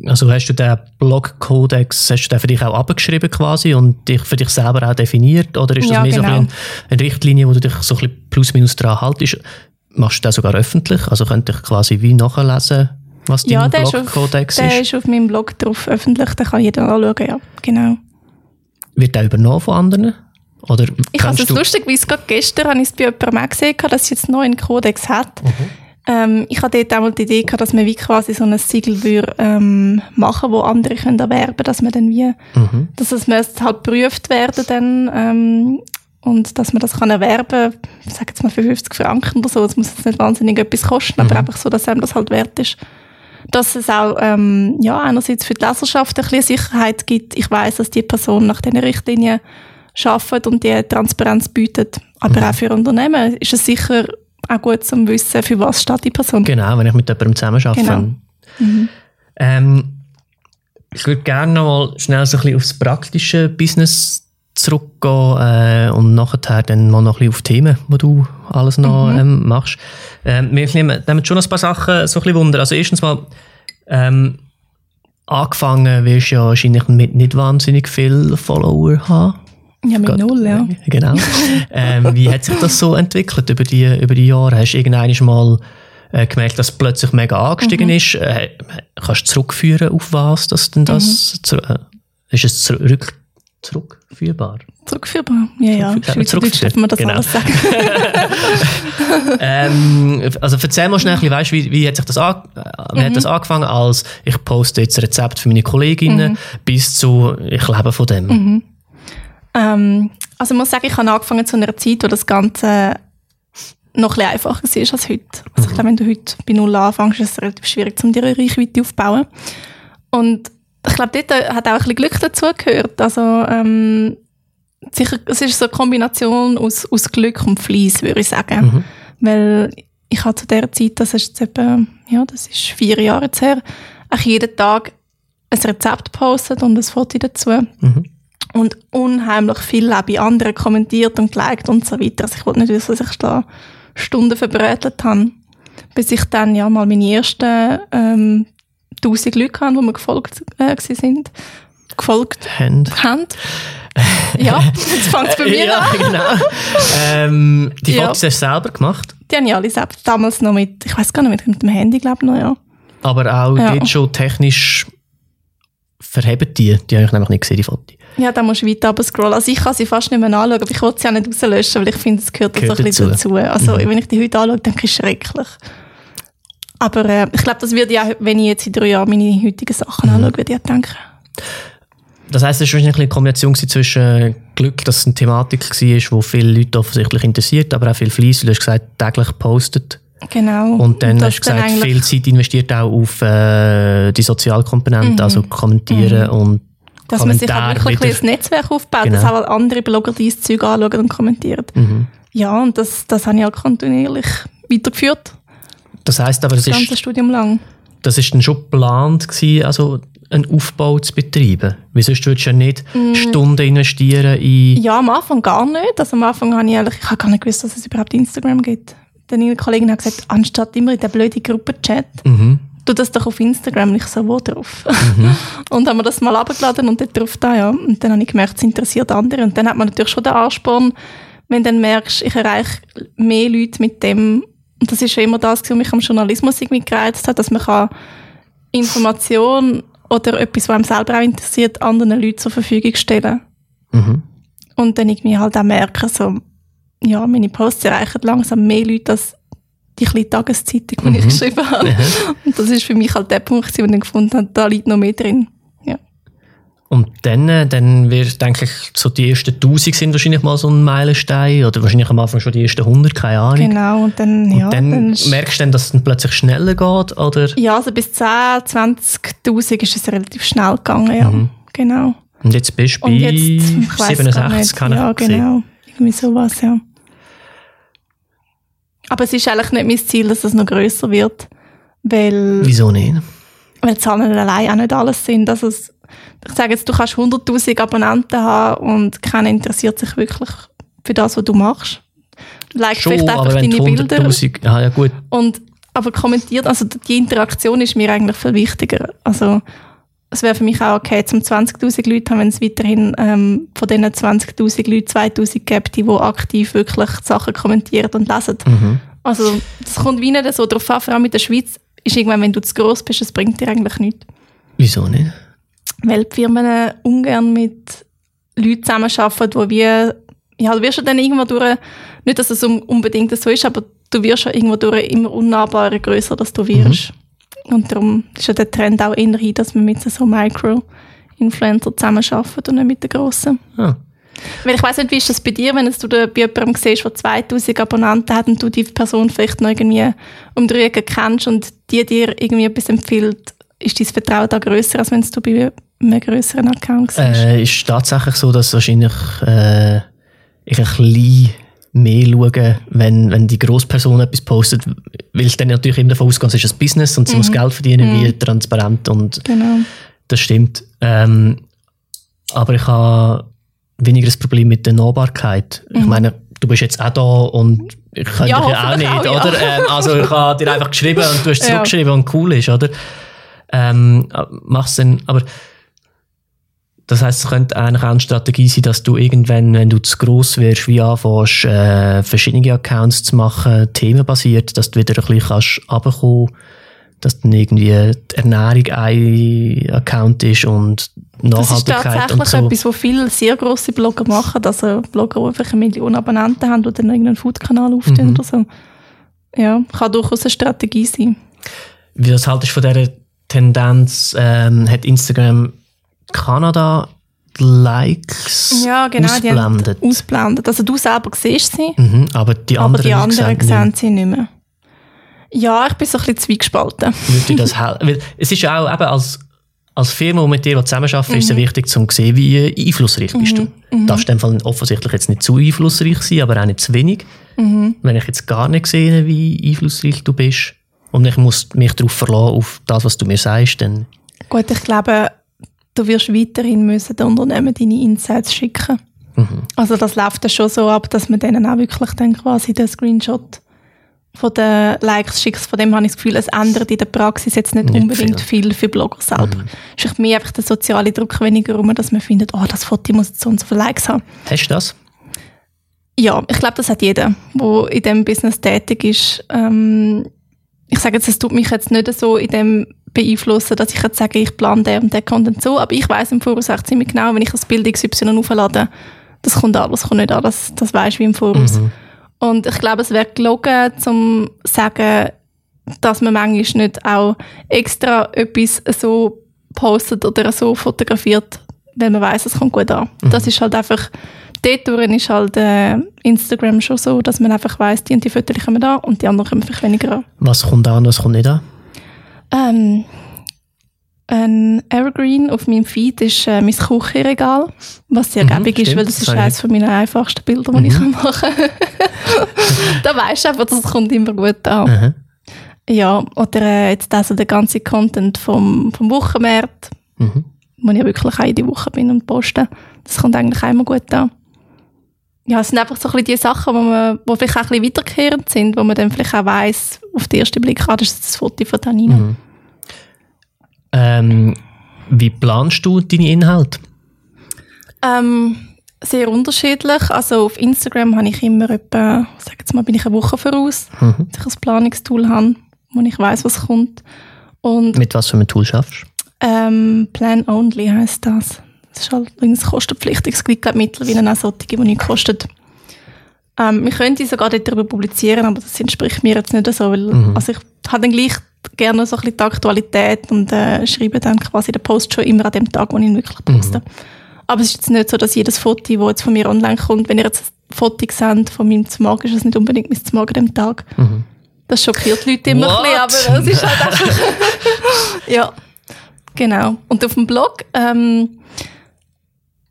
also hast du den Blog-Kodex, hast du den für dich auch abgeschrieben quasi und dich für dich selber auch definiert? Oder ist das Ja, mehr so ein genau. eine Richtlinie, wo du dich so ein bisschen plus minus dran haltest? Machst du den sogar öffentlich? Also könnte ich quasi wie nachlesen, was dein Ja, der ist, auf, Blog-Kodex der ist? ist auf meinem Blog drauf öffentlich, den kann jeder anschauen, ja, genau. Wird der übernommen von anderen? Oder Ich habe es lustig, weil gerade gestern habe ich es bei jemandem gesehen, dass es jetzt neu einen Kodex hat. Mhm. Ähm, ich hatte dort auch mal die Idee gehabt, dass man wie quasi so ein Siegel würde, ähm, machen wo andere können erwerben dass man dann wie, Mhm. dass es müsste halt geprüft werden dann, ähm, und dass man das kann erwerben, ich sage jetzt mal für 50 Franken oder so, es muss jetzt nicht wahnsinnig etwas kosten, Mhm. aber einfach so, dass einem das halt wert ist. Dass es auch, ähm, ja, einerseits für die Leserschaft ein bisschen Sicherheit gibt. Ich weiß, dass die Person nach diesen Richtlinien arbeitet und die Transparenz bietet. Aber Mhm. auch für Unternehmen ist es sicher auch gut zu wissen, für was steht die Person. Genau, wenn ich mit jemandem zusammenarbeite. Genau. Ähm, Ich würde gerne noch mal schnell so ein bisschen aufs praktische Business zurückgehen äh, und nachher dann mal noch ein bisschen auf Themen, die du alles noch Mhm. ähm, machst. Ähm, wir nehmen, nehmen schon ein paar Sachen so ein bisschen Wunder. Also erstens mal, ähm, angefangen wirst du ja wahrscheinlich mit nicht wahnsinnig viel Follower haben. Ja, mit Gott. null, ja. Genau. (laughs) ähm, wie hat sich das so entwickelt über die, über die Jahre? Hast du irgendwann mal äh, gemerkt, dass es plötzlich mega angestiegen Mhm. ist? Äh, kannst du zurückführen auf was? Dass denn Mhm. das zu, äh, ist es zurück, zurückführbar? Zurückführbar. Ja, ja. Zurückführ- Schweizerdeutsch darf man das Genau. alles sagen. (laughs) (laughs) ähm, also erzähl mal schnell, weißt, wie, wie hat sich das, an, wie Mhm. hat das angefangen als ich poste jetzt ein Rezept für meine Mhm. Kolleginnen bis zu ich lebe von dem. Ähm, also ich muss sagen, ich habe angefangen zu einer Zeit, wo das Ganze noch ein bisschen einfacher war als heute. Also ich glaube, wenn du heute bei Null anfängst, ist es relativ schwierig, um dir eine Reichweite aufzubauen. Und ich glaube, dort hat auch ein bisschen Glück dazugehört. Also ähm, sicher, es ist so eine Kombination aus, aus Glück und Fleiss, würde ich sagen. Mhm. Weil ich habe zu dieser Zeit, das ist jetzt etwa, ja, das ist vier Jahre her, eigentlich jeden Tag ein Rezept gepostet und ein Foto dazu Mhm. Und unheimlich viel auch bei anderen kommentiert und geliked und so weiter. Also ich wollte nicht wissen, dass ich da Stunden verbrötelt habe, bis ich dann ja mal meine ersten ähm, 1000 Leute hatte, die mir gefolgt äh, sind. Gefolgt Hand. haben. (laughs) ja, jetzt fängt es bei mir ja, an. genau. ähm, die Ja. Fotos hast du selber gemacht, Die habe ich alle selbst damals noch mit, ich weiß gar nicht, mit dem Handy, glaube ich noch, ja. aber auch Ja. dort schon technisch verheben die. Die habe ich nämlich nicht gesehen, die Fotos. Ja, da musst du weiter runter scrollen. Also ich kann sie fast nicht mehr anschauen, aber ich will sie auch nicht rauslöschen, weil ich finde, es gehört, Gehört so ein bisschen dazu. Also wenn ich die heute anschaue, denke ich, schrecklich. Aber äh, ich glaube, das würde auch, wenn ich jetzt in drei Jahren meine heutigen Sachen anschaue, würde ich auch denken. Das heisst, es war eine Kombination zwischen Glück, dass es eine Thematik war, die viele Leute offensichtlich interessiert, aber auch viel Fleiss. Du hast gesagt, täglich postet. Genau. Und dann das hast du gesagt, viel Zeit investiert auch auf äh, die Sozialkomponente, also kommentieren und dass man sich halt wirklich ein, Netzwerk aufbaut, Genau. dass auch andere Blogger dieses Zeug anschauen und kommentieren. Mhm. Ja, und das, das habe ich halt kontinuierlich weitergeführt, Das heisst aber, es das ganze ist, Studium lang. das ist dann schon geplant gewesen, also einen Aufbau zu betreiben. Weil sonst würdest du ja nicht Stunden investieren in... Mm. Ja, am Anfang gar nicht. Also am Anfang habe ich ehrlich, ich habe gar nicht gewusst, dass es überhaupt Instagram gibt. Dann eine Kollegin hat gesagt, anstatt immer in der blöden Gruppe-Chat, Mhm. Tu das doch auf Instagram. Und ich so, wo drauf? (laughs) und haben wir das mal abgeladen und dort drauf da, ja. Und dann habe ich gemerkt, es interessiert andere. Und dann hat man natürlich schon den Ansporn, wenn du dann merkst, ich erreiche mehr Leute mit dem. Und das ist schon immer das, was mich am Journalismus irgendwie gereizt hat, dass man kann Information oder etwas, was einem selber auch interessiert, anderen Leuten zur Verfügung stellen Mhm. und dann irgendwie halt auch merken, so, ja, meine Posts erreichen langsam mehr Leute als die kleine Tageszeitung, die ich geschrieben habe. Und das ist für mich halt der Punkt, wo ich dann gefunden habe, da liegt noch mehr drin. Ja. Und dann, äh, dann wird, denke ich, so die ersten 1000 sind wahrscheinlich mal so ein Meilenstein oder wahrscheinlich am Anfang schon die ersten 100, keine Ahnung. Genau, und dann, Und ja, dann, dann merkst du dann, dass es dann plötzlich schneller geht, oder? ja, also bis 10, 20'000 ist es relativ schnell gegangen, ja. Mhm. Genau. Und jetzt bist du bei jetzt, ich weiss gar 67, nicht. kann ich Ja, genau. Irgendwie sowas, ja. Aber es ist eigentlich nicht mein Ziel, dass es noch grösser wird, weil... Wieso nicht? weil Zahlen allein auch nicht alles sind. Also es, ich sage jetzt, du kannst 100'000 Abonnenten haben und keiner interessiert sich wirklich für das, was du machst. Like Schon, vielleicht einfach deine Bilder 100'000... Ja, ja gut. und aber kommentiert, also die Interaktion ist mir eigentlich viel wichtiger. Also es wäre für mich auch okay, zum 20'000 Leute haben, wenn es weiterhin ähm, von diesen 20'000 Leuten 2'000 gibt, die, die aktiv wirklich Sachen kommentieren und lesen. Mhm. Also das kommt wie nicht so drauf an, vor allem mit der Schweiz ist irgendwann, wenn du zu gross bist, es bringt dir eigentlich nichts. Wieso nicht? Weil die Firmen ungern mit Leuten zusammenarbeiten, die wie, ja, du wirst ja dann irgendwo durch, nicht, dass es un- unbedingt so ist, aber du wirst ja irgendwo durch immer unnahbarer, grösser, dass du wirst. Und darum ist ja der Trend auch eher hin, dass man mit so Micro-Influencer zusammenarbeitet und nicht mit den Grossen. Ah. Weil ich weiss nicht, wie ist das bei dir, wenn du da bei jemandem siehst, der 2000 Abonnenten hat und du die Person vielleicht noch irgendwie um die Ecken kennst und die dir irgendwie etwas empfiehlt, ist dein Vertrauen da grösser, als wenn du bei einem grösseren Account siehst? Äh, ist tatsächlich so, dass wahrscheinlich äh, ich ein bisschen mehr schaue, wenn, wenn die Grossperson etwas postet, weil ich dann natürlich immer davon ausgehe, es ist ein Business und sie muss Geld verdienen, wie transparent und Genau. das stimmt. Ähm, aber ich habe weniger das Problem mit der Nahbarkeit. Ich meine, du bist jetzt auch da und ich Mhm. Ja, dich ja auch nicht, auch, ja. oder? Ähm, also ich habe dir einfach geschrieben und du hast (laughs) Ja. zurückgeschrieben und cool ist, oder? Ähm, machst denn, aber das heißt, es könnte eigentlich auch eine Strategie sein, dass du irgendwann, wenn du zu gross wirst, wie anfängst, äh, verschiedene Accounts zu machen, themenbasiert, dass du wieder ein bisschen kannst runterkommen dass dann irgendwie die Ernährung ein Account ist und Das ist Nachhaltigkeit tatsächlich so. etwas, was viele sehr grosse Blogger machen. Also Blogger, die einfach eine Million Abonnenten haben und dann irgendeinen Food-Kanal aufstellen Mhm. oder so. Ja, kann durchaus eine Strategie sein. Wie das haltest du von dieser Tendenz? Ähm, hat Instagram Kanada die Likes Ja, genau. Die haben ausblendet? ausblendet. Also du selber siehst sie, Mhm, aber die aber anderen, die anderen sehen sie nicht mehr. Ja, ich bin so ein bisschen zweigespalten. Würde das helfen? Es ist ja auch eben als, als Firma, die mit dir zusammenarbeiten, ist es ja wichtig, um zu sehen, wie einflussreich bist du. Du darfst in dem Fall offensichtlich jetzt nicht zu einflussreich sein, aber auch nicht zu wenig. Wenn ich jetzt gar nicht sehe, wie einflussreich du bist und ich muss mich darauf verlassen, auf das, was du mir sagst, dann Gut, ich glaube, du wirst weiterhin müssen den Unternehmen deine Insights schicken. Also das läuft ja schon so ab, dass man denen auch wirklich dann quasi den Screenshot von den Likes schickt. Von dem habe ich das Gefühl, es ändert in der Praxis jetzt nicht, Nicht unbedingt viel. für Blogger selber. Es ist mehr einfach der soziale Druck weniger rum, dass man findet, oh, das Foto muss jetzt so und so viele Likes haben. hast du das? Ja, ich glaube, das hat jeder, der in diesem Business tätig ist. Ähm, ich sage jetzt, es tut mich jetzt nicht so in dem beeinflussen, dass ich jetzt sage, ich plane den und den Content so, aber ich weiß im Voraus echt ziemlich genau, wenn ich das Bild XY auflade, das kommt an, das kommt nicht an, das, das weiß wie im Voraus. Und ich glaube, es wäre gelogen, zum sagen, dass man manchmal nicht auch extra etwas so postet oder so fotografiert, weil man weiß, es kommt gut an. Das ist halt einfach, dort ist halt äh, Instagram schon so, dass man einfach weiß, die und die Fotos kommen da und die anderen kommen vielleicht weniger an. Was kommt an, was kommt nicht an? Ähm, ein Evergreen auf meinem Feed ist äh, mein Küchenregal, was sehr Mhm, gäbig ist, weil das ist eines von meinen einfachsten Bilder, die ich machen kann. (laughs) da weisst du einfach, das kommt immer gut an. Mhm. Ja, oder äh, jetzt also der ganze Content vom, vom Wochenmarkt, Mhm. wo ich wirklich auch jede Woche bin und poste. Das kommt eigentlich auch immer gut an. Ja, es sind einfach so ein bisschen die Sachen, wo, man, wo vielleicht auch ein bisschen wiederkehrend sind, wo man dann vielleicht auch weiss, auf den ersten Blick, ah, das ist das Foto von Tanina. Mhm. Ähm, wie planst du deine Inhalte? Ähm, sehr unterschiedlich. Also auf Instagram habe ich immer etwa, sag jetzt mal, bin ich eine Woche voraus, Mhm. dass ich ein Planungstool habe, wo ich weiß, was kommt. Und Mit was für einem Tool schaffst ähm, Plan Only heißt das. Das ist halt übrigens kostenpflichtig. Es gibt mittlerweile auch solche, die nichts kosten. Ähm, wir könnten sogar dort darüber publizieren, aber das entspricht mir jetzt nicht so. Weil, Also ich habe dann gleich gerne so ein bisschen die Aktualität und äh, schreibe dann quasi den Post schon immer an dem Tag, wo ich ihn wirklich poste. Aber es ist jetzt nicht so, dass jedes Foto, das jetzt von mir online kommt, wenn ihr jetzt ein Foto seht von meinem Zmorgen, ist es nicht unbedingt mein Zmorgen an dem Tag. Das schockiert die Leute immer What? ein bisschen, aber es ist halt (laughs) einfach... (laughs) ja, genau. Und auf dem Blog ähm,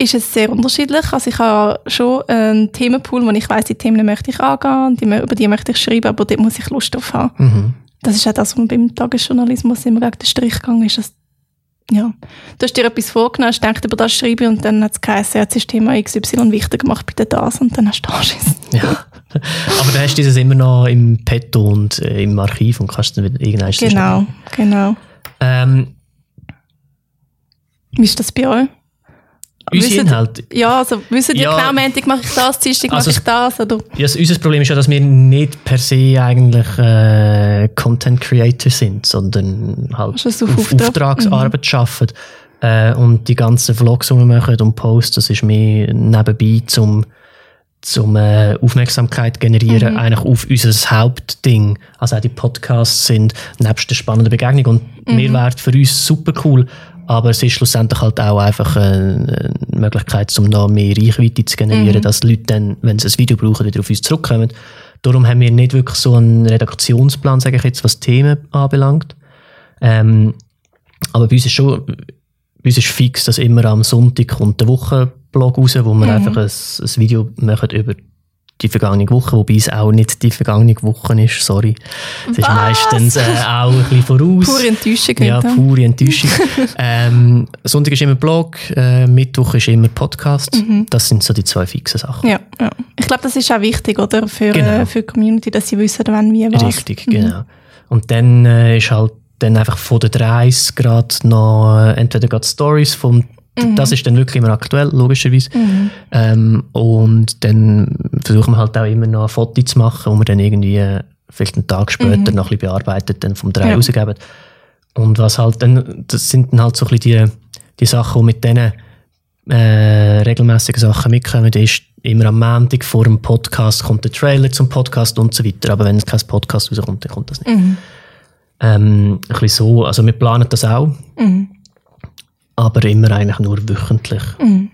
ist es sehr unterschiedlich. Also ich habe schon einen Themenpool, wo ich weiss, die Themen möchte ich angehen, die, über die möchte ich schreiben, aber dort muss ich Lust drauf haben. Mhm. Das ist auch das, was mir beim Tagesjournalismus immer gegen den Strich gegangen ist. Dass, ja, du hast dir etwas vorgenommen, hast gedacht, über das schreibe und dann hat es geheißen, jetzt ist Thema XY wichtig gemacht, bitte das und dann hast du Anschiss. (laughs) Ja. Aber dann hast du das immer noch im Petto und äh, im Archiv und kannst dann wieder irgendwann Genau, genau. Ähm, Wie ist das bei euch? Unsere Wissen- Inhalte. Ja, also wissen die Ja. genau, Montag mache ich das, Dienstag mache Also ich das, oder? Ja, das- unser Problem ist ja, dass wir nicht per se eigentlich äh, Content Creator sind, sondern halt Also auf auf Auftrag. Auftragsarbeit arbeiten. Äh, und die ganzen Vlogs, die wir machen und Posts, das ist mehr nebenbei zum, zum äh, Aufmerksamkeit generieren, eigentlich auf unser Hauptding. Also auch die Podcasts sind nebst der spannenden Begegnung und Mehrwert für uns super cool. Aber es ist schlussendlich halt auch einfach eine, Möglichkeit, um noch mehr Reichweite zu generieren, dass die Leute dann, wenn sie ein Video brauchen, wieder auf uns zurückkommen. Darum haben wir nicht wirklich so einen Redaktionsplan, sage ich jetzt, was Themen anbelangt. Ähm, aber bei uns ist schon, bei uns ist fix, dass immer am Sonntag kommt der Wochenblog raus, wo wir einfach ein, ein Video machen über die vergangene Woche, wobei es auch nicht die vergangene Woche ist, sorry. Es ist meistens äh, auch ein bisschen voraus. Pure Enttäuschung. Ja, pure Enttäuschung. (laughs) ähm, Sonntag ist immer Blog, äh, Mittwoch ist immer Podcast. Mhm. Das sind so die zwei fixen Sachen. Ja, ja. Ich glaube, das ist auch wichtig, oder? Für, Genau. äh, für die Community, dass sie wissen, wann, wie, was. Richtig, genau. Und dann äh, ist halt dann einfach von den 30 gerade noch äh, entweder gerade Stories vom das ist dann wirklich immer aktuell, logischerweise. Ähm, und dann versuchen wir halt auch immer noch ein Foto zu machen, wo wir dann irgendwie äh, vielleicht einen Tag später noch ein bisschen bearbeitet dann vom 3 Ja. rausgeben. Und was halt dann, das sind dann halt so ein bisschen die, die Sachen, die mit diesen äh, regelmäßigen Sachen mitkommen, ist immer am Montag vor dem Podcast kommt der Trailer zum Podcast und so weiter. Aber wenn es kein Podcast rauskommt, dann kommt das nicht. Ähm, ein bisschen so, also wir planen das auch, aber immer eigentlich nur wöchentlich.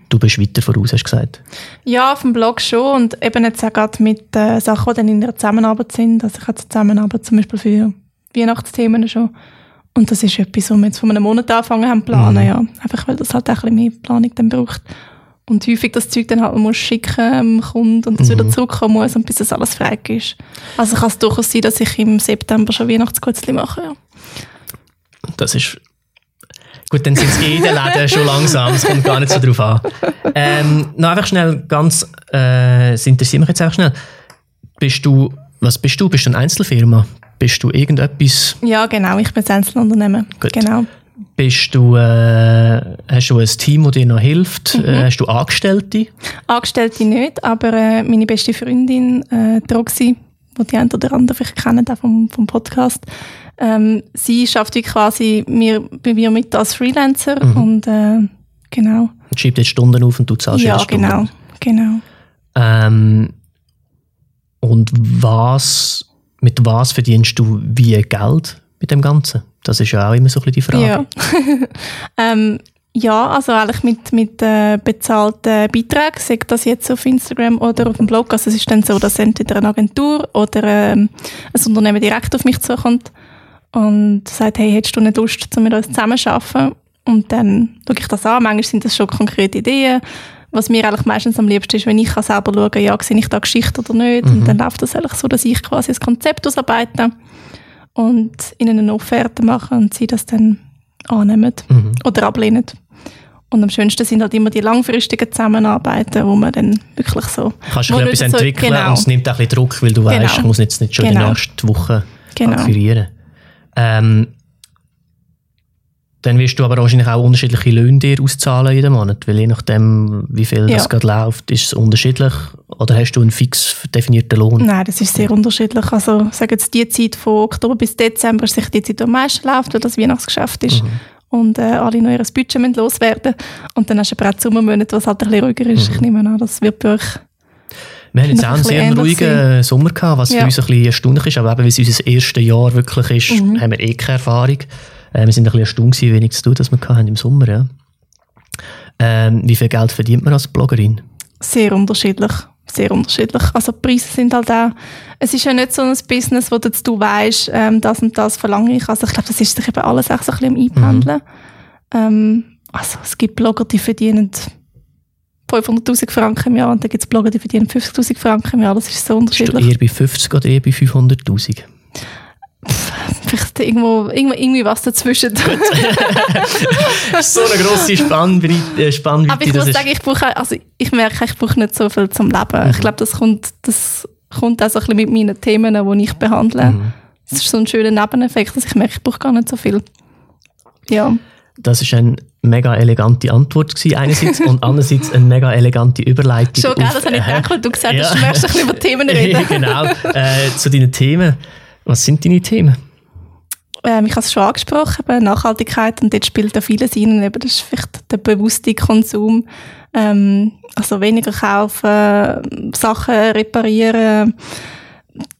Du bist weiter voraus, hast du gesagt. Ja, auf dem Blog schon und eben jetzt auch gerade mit äh, Sachen, die dann in der Zusammenarbeit sind. Also ich habe Zusammenarbeit zum Beispiel für Weihnachtsthemen schon. Und das ist etwas, was wir jetzt vor einem Monat angefangen haben zu planen, ja. Einfach weil das halt auch ein bisschen mehr Planung dann braucht. Und häufig das Zeug dann halt man muss schicken dem Kunden und das wieder zurückkommen muss und bis das alles frei ist. Also kann es durchaus sein, dass ich im September schon Weihnachtskurzli mache, ja. Das ist. Gut, dann sind es eh in den Läden schon langsam, es kommt gar nicht so drauf an. Ähm, noch einfach schnell, ganz, äh, es interessiert mich jetzt einfach schnell. Bist du, was bist du? Bist du eine Einzelfirma? Bist du irgendetwas, Ja, genau, ich bin ein Einzelunternehmen. Gut. Genau. bist du, äh, hast du ein Team, das dir noch hilft? Äh, hast du Angestellte? Angestellte nicht, aber äh, meine beste Freundin, äh, Roxy, die die einen oder anderen vielleicht kennen, auch vom, vom Podcast, ähm, sie schafft wie quasi mir, bei mir mit als Freelancer und äh, genau. Und schreibt jetzt Stunden auf und du zahlst ja, jede Stunde. genau, genau. Ähm, und was, mit was verdienst du wie Geld mit dem Ganzen? Das ist ja auch immer so ein bisschen die Frage. Ja. (laughs) ähm, ja, also eigentlich mit, mit äh, bezahlten Beiträgen, sei das jetzt auf Instagram oder auf dem Blog. Also es ist dann so, dass entweder eine Agentur oder ähm, ein Unternehmen direkt auf mich zukommt und sagt, hey, hättest du nicht Lust, zu mit uns zusammen zu arbeiten? Und dann schaue ich das an. Manchmal sind das schon konkrete Ideen. Was mir eigentlich meistens am liebsten ist, wenn ich kann selber schauen ja, sehe ich da Geschichte oder nicht. Und dann läuft das eigentlich so, dass ich quasi ein Konzept ausarbeite und ihnen eine Offerte mache und sie das dann annehmen oder ablehnen. Und am schönsten sind halt immer die langfristigen Zusammenarbeiten, wo man dann wirklich so... Kannst du etwas so- entwickeln genau. und es nimmt auch ein bisschen Druck, weil du Genau. weißt, ich muss jetzt nicht schon Genau. der nächsten Woche Genau. akquirieren. Ähm, dann wirst du aber wahrscheinlich auch unterschiedliche Löhne dir auszahlen jeden Monat, weil je nachdem, wie viel das Ja. gerade läuft, ist es unterschiedlich. Oder hast du einen fix definierten Lohn? Nein, das ist sehr unterschiedlich. Also sagen jetzt die Zeit von Oktober bis Dezember ist sicher die Zeit, die am meisten läuft, weil das Weihnachtsgeschäft ist. Mhm. Und äh, alle noch ihr Budget müssen loswerden Und dann hast du aber auch Sommermonate, was halt ein bisschen ruhiger ist. Mhm. Ich nehme an, das wird bei euch... Wir haben jetzt auch ein einen sehr ruhigen Sommer gehabt, was Ja. für uns ein bisschen erstaunlich ist. Aber eben, weil es unser erstes Jahr wirklich ist, Mhm. haben wir eh keine Erfahrung. Äh, wir sind ein bisschen erstaunt wie wenig zu tun, das wir hatten im Sommer. Ja. Ähm, wie viel Geld verdient man als Bloggerin? Sehr unterschiedlich. Sehr unterschiedlich. Also die Preise sind halt auch, es ist ja nicht so ein Business, wo du du weißt, ähm, das und das verlange ich. Also ich glaube, das ist sich eben alles auch so ein bisschen am Einpendeln. Ähm, also es gibt Blogger, die verdienen 500'000 Franken im Jahr und dann gibt es Blogger, die verdienen 50'000 Franken im Jahr. Das ist so Bist du unterschiedlich. eher bei 50 oder eher bei 500'000? Vielleicht irgendwo, irgendwo irgendwie was dazwischen. (laughs) so eine grosse Spannbreite. Äh, Spannweite Aber ich das muss sagen, ich brauche, also ich merke, ich brauche nicht so viel zum Leben. Ich glaube, das kommt, das kommt auch so ein bisschen mit meinen Themen, die ich behandle. Das ist so ein schöner Nebeneffekt, dass ich merke, ich brauche gar nicht so viel. Ja, Das ist eine mega elegante Antwort gewesen, einerseits (laughs) und andererseits eine mega elegante Überleitung. schon, gell, auf- das habe ich Äh, gedacht, weil du gesagt Ja. hast, du möchtest ein bisschen über Themen (laughs) reden. genau, äh, zu deinen Themen. Was sind deine Themen? ähm, ich habe es schon angesprochen, eben Nachhaltigkeit, und dort spielt da vieles. Eben, das ist vielleicht der bewusste Konsum. Ähm, also weniger kaufen, Sachen reparieren.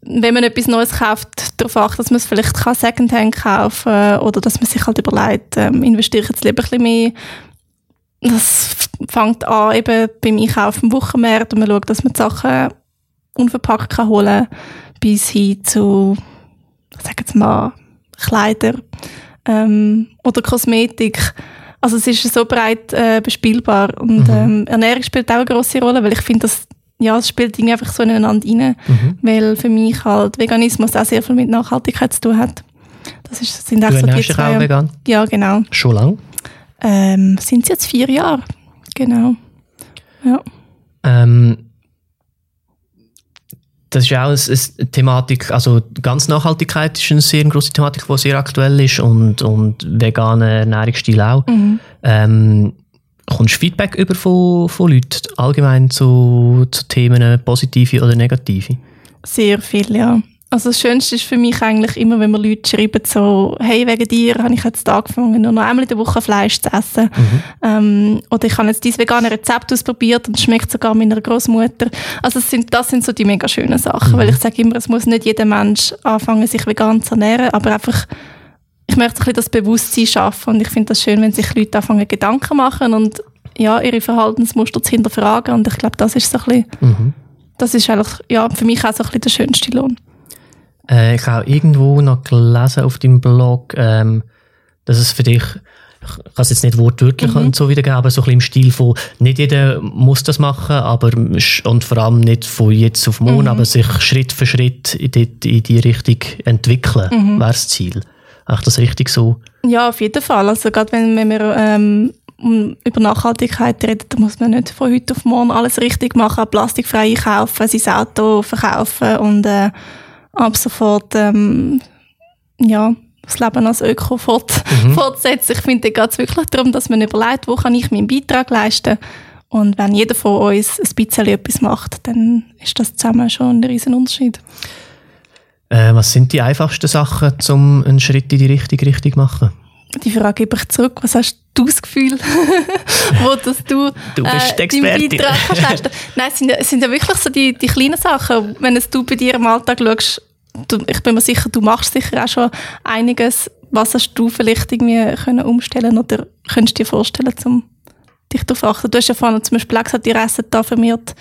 Wenn man etwas Neues kauft, darauf achten, dass man es vielleicht kann Secondhand kaufen kann oder dass man sich halt überlegt, ähm, investiere ich jetzt lieber ein bisschen mehr. Das fängt an eben beim Einkaufen im Wochenmarkt und man schaut, dass man die Sachen unverpackt kann holen bis hin zu, sagen jetzt mal, Kleider ähm, oder Kosmetik. Also es ist so breit äh, bespielbar und ähm, Ernährung spielt auch eine große Rolle, weil ich finde, dass ja, es spielt irgendwie einfach so ineinander rein, Mhm. weil für mich halt Veganismus auch sehr viel mit Nachhaltigkeit zu tun hat. Das ist, sind Du echt so die dich auch zwei. vegan? Ja, genau. Schon lang? Ähm, sind es jetzt vier Jahre? Genau. Ja. Ähm, das ist ja auch eine, Thematik, also ganz Nachhaltigkeit ist eine sehr grosse Thematik, die sehr aktuell ist und, und veganer Ernährungsstil auch. Mhm. Ähm, kommst du Feedback über von, von Leuten allgemein zu, zu Themen, positive oder negative? Sehr viel, ja. Also das Schönste ist für mich eigentlich immer, wenn mir Leute schreiben so, hey, wegen dir habe ich jetzt angefangen, nur noch einmal in der Woche Fleisch zu essen. Ähm, oder ich habe jetzt dieses vegane Rezept ausprobiert und es schmeckt sogar meiner Großmutter. Also das sind, das sind so die mega schönen Sachen, weil ich sage immer, es muss nicht jeder Mensch anfangen, sich vegan zu ernähren, aber einfach, ich möchte ein bisschen das Bewusstsein schaffen und ich finde das schön, wenn sich Leute anfangen, Gedanken machen und ja, ihre Verhaltensmuster zu hinterfragen und ich glaube, das ist so ein bisschen, Mhm. das ist eigentlich, ja, für mich auch so ein bisschen der schönste Lohn. Äh, ich habe irgendwo noch gelesen auf deinem Blog, ähm, dass es für dich, ich kann es jetzt nicht wortwörtlich und so wiedergeben, aber so ein bisschen im Stil von, nicht jeder muss das machen, aber und vor allem nicht von jetzt auf morgen, aber sich Schritt für Schritt in die, in die Richtung entwickeln, wäre das Ziel. Ach, das richtig so? Ja, auf jeden Fall. Also gerade wenn, wenn wir ähm, über Nachhaltigkeit reden, dann muss man nicht von heute auf morgen alles richtig machen, plastikfrei einkaufen, sein Auto verkaufen und äh, ab sofort ähm, ja, das Leben als Öko fort, fortsetzen. Ich finde, da geht es wirklich darum, dass man überlegt, wo kann ich meinen Beitrag leisten und wenn jeder von uns ein bisschen etwas macht, dann ist das zusammen schon ein riesen Unterschied. Äh, was sind die einfachsten Sachen, um einen Schritt in die richtige Richtung zu machen? Die Frage gebe ich zurück. Was hast du das Gefühl, (laughs) wo dass du, Du bist die deinen. Beitrag kannst leisten? (laughs) Nein, es sind, ja- es sind ja wirklich so die, die kleinen Sachen. Wenn es du bei dir im Alltag schaust, du, ich bin mir sicher, du machst sicher auch schon einiges. Was hast du vielleicht irgendwie können umstellen oder könntest du dir vorstellen, um dich darauf zu achten? Du hast ja vorhin zum Beispiel gesagt, ihr esset da vermehrt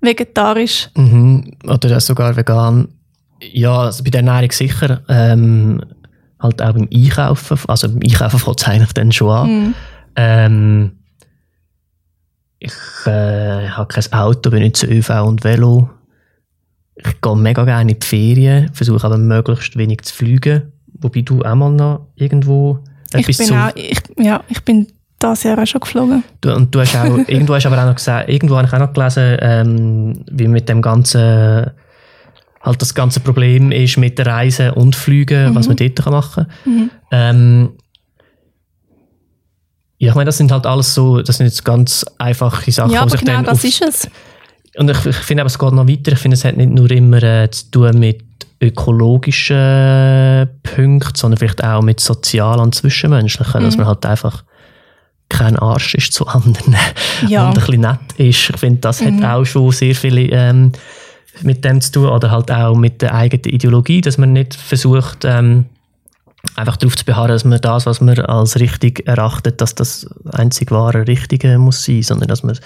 vegetarisch. Mhm. Oder sogar vegan. Ja, also bei der Ernährung sicher. Ähm, halt auch beim Einkaufen. Also beim Einkaufen fängt es eigentlich dann schon an. Ähm, ich äh, habe kein Auto, benutze ÖV und Velo. Ich gehe mega gerne in die Ferien, versuche aber möglichst wenig zu fliegen. Wobei du auch mal noch irgendwo Ich etwas bin zu... auch, ich, ja, ich bin das Jahr auch schon geflogen. Du, und du hast auch, (laughs) irgendwo hast aber auch noch gesagt, irgendwo habe ich auch noch gelesen, ähm, wie mit dem ganzen, halt das ganze Problem ist mit der Reise und Flügen, was man dort kann machen kann. Ähm, ja, ich meine, das sind halt alles so, das sind jetzt ganz einfache Sachen, Ja, aber sich genau dann das ist es. und ich, ich finde aber, es geht noch weiter. Ich finde, es hat nicht nur immer äh, zu tun mit ökologischen Punkten, sondern vielleicht auch mit sozialen und zwischenmenschlichen, dass man halt einfach kein Arsch ist zu anderen (laughs) Ja. und ein bisschen nett ist. Ich finde, das hat auch schon sehr viele ähm, mit dem zu tun oder halt auch mit der eigenen Ideologie, dass man nicht versucht, ähm, einfach darauf zu beharren, dass man das, was man als richtig erachtet, dass das einzig wahre Richtige muss sein, sondern dass man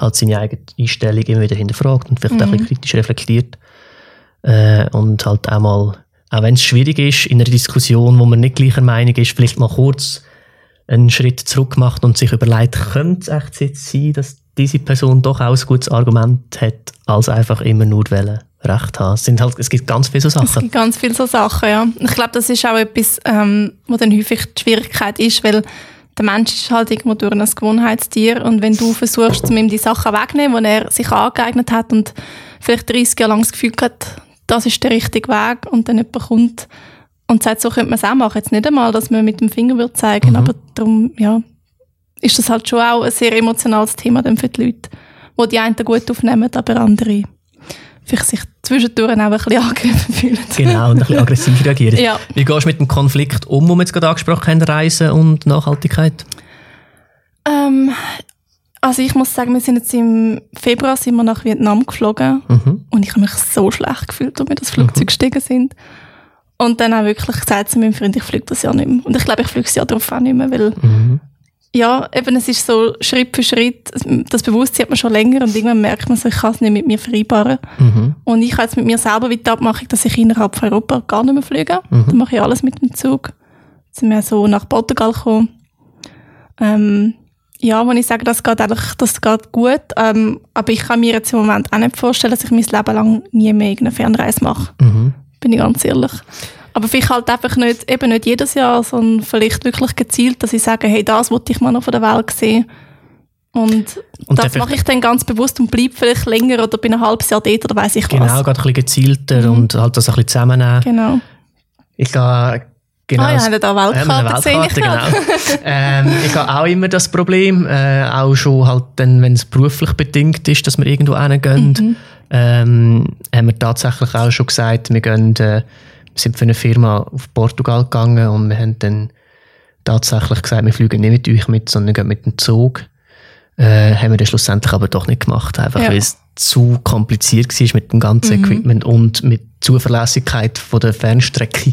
halt seine eigene Einstellung immer wieder hinterfragt und vielleicht auch ein bisschen kritisch reflektiert. Äh, und halt auch mal, auch wenn es schwierig ist, in einer Diskussion, wo man nicht gleicher Meinung ist, vielleicht mal kurz einen Schritt zurück macht und sich überlegt, könnte es echt jetzt sein, dass diese Person doch auch ein gutes Argument hat, als einfach immer nur wollen, Recht haben. Es, sind halt, es gibt ganz viele so Es Sachen. gibt ganz viele so Sachen, ja. Ich glaube, das ist auch etwas, ähm, wo dann häufig die Schwierigkeit ist, weil der Mensch ist halt irgendwo durch ein Gewohnheitstier und wenn du versuchst, ihm die Sachen wegzunehmen, die er sich angeeignet hat und vielleicht 30 Jahre lang das Gefühl hat, das ist der richtige Weg und dann jemand kommt und sagt, so könnte man es auch machen. Jetzt nicht einmal, dass man mit dem Finger würde zeigen, aber darum, ja, ist das halt schon auch ein sehr emotionales Thema dann für die Leute, wo die einen gut aufnehmen, aber andere vielleicht sich zwischendurch auch ein bisschen angegriffen (laughs) fühlen. Genau, und ein bisschen aggressiv reagieren. Ja. Wie gehst du mit dem Konflikt um, den wir jetzt gerade angesprochen haben, Reisen und Nachhaltigkeit? Ähm, also ich muss sagen, wir sind jetzt im Februar sind wir nach Vietnam geflogen Mhm. und ich habe mich so schlecht gefühlt, als wir das Flugzeug gestiegen sind. Und dann auch wirklich gesagt zu meinem Freund, ich fliege das Jahr nicht mehr. Und ich glaube, ich fliege das Jahr darauf auch nicht mehr, weil Mhm. Ja, eben es ist so Schritt für Schritt, das Bewusstsein hat man schon länger und irgendwann merkt man so, ich kann es nicht mit mir vereinbaren. Mhm. Und ich habe jetzt mit mir selber wie die Abmachung, dass ich innerhalb von Europa gar nicht mehr fliege. Dann mache ich alles mit dem Zug. Jetzt sind wir so nach Portugal gekommen. Ähm, Ja, wenn ich sage, das geht eigentlich, das geht gut, ähm, aber ich kann mir jetzt im Moment auch nicht vorstellen, dass ich mein Leben lang nie mehr irgendeine Fernreise mache. Mhm. Bin ich ganz ehrlich. Aber vielleicht halt einfach nicht, eben nicht jedes Jahr, sondern vielleicht wirklich gezielt, dass ich sage, hey, das wollte ich mal noch von der Welt sehen. Und, Und das mache ich dann ganz bewusst und bleibe vielleicht länger oder bin ein halbes Jahr dort oder weiß ich Genau, was. gerade ein bisschen gezielter und halt das ein bisschen zusammennehmen. Genau. Ich gehe genau... ah ja, ihr da Ja, Weltkarte haben? Ich Weltkarte, genau. (laughs) ähm, ich habe auch immer das Problem, äh, auch schon halt dann, wenn es beruflich bedingt ist, dass wir irgendwo hingehen, Mhm. ähm, haben wir tatsächlich auch schon gesagt, wir gehen, äh, sind für eine Firma auf Portugal gegangen und wir haben dann tatsächlich gesagt, wir fliegen nicht mit euch mit, sondern gehen mit dem Zug. Äh, haben wir dann schlussendlich aber doch nicht gemacht, einfach Ja. weil es zu kompliziert war mit dem ganzen Mhm. Equipment und mit Zuverlässigkeit von der Fernstrecke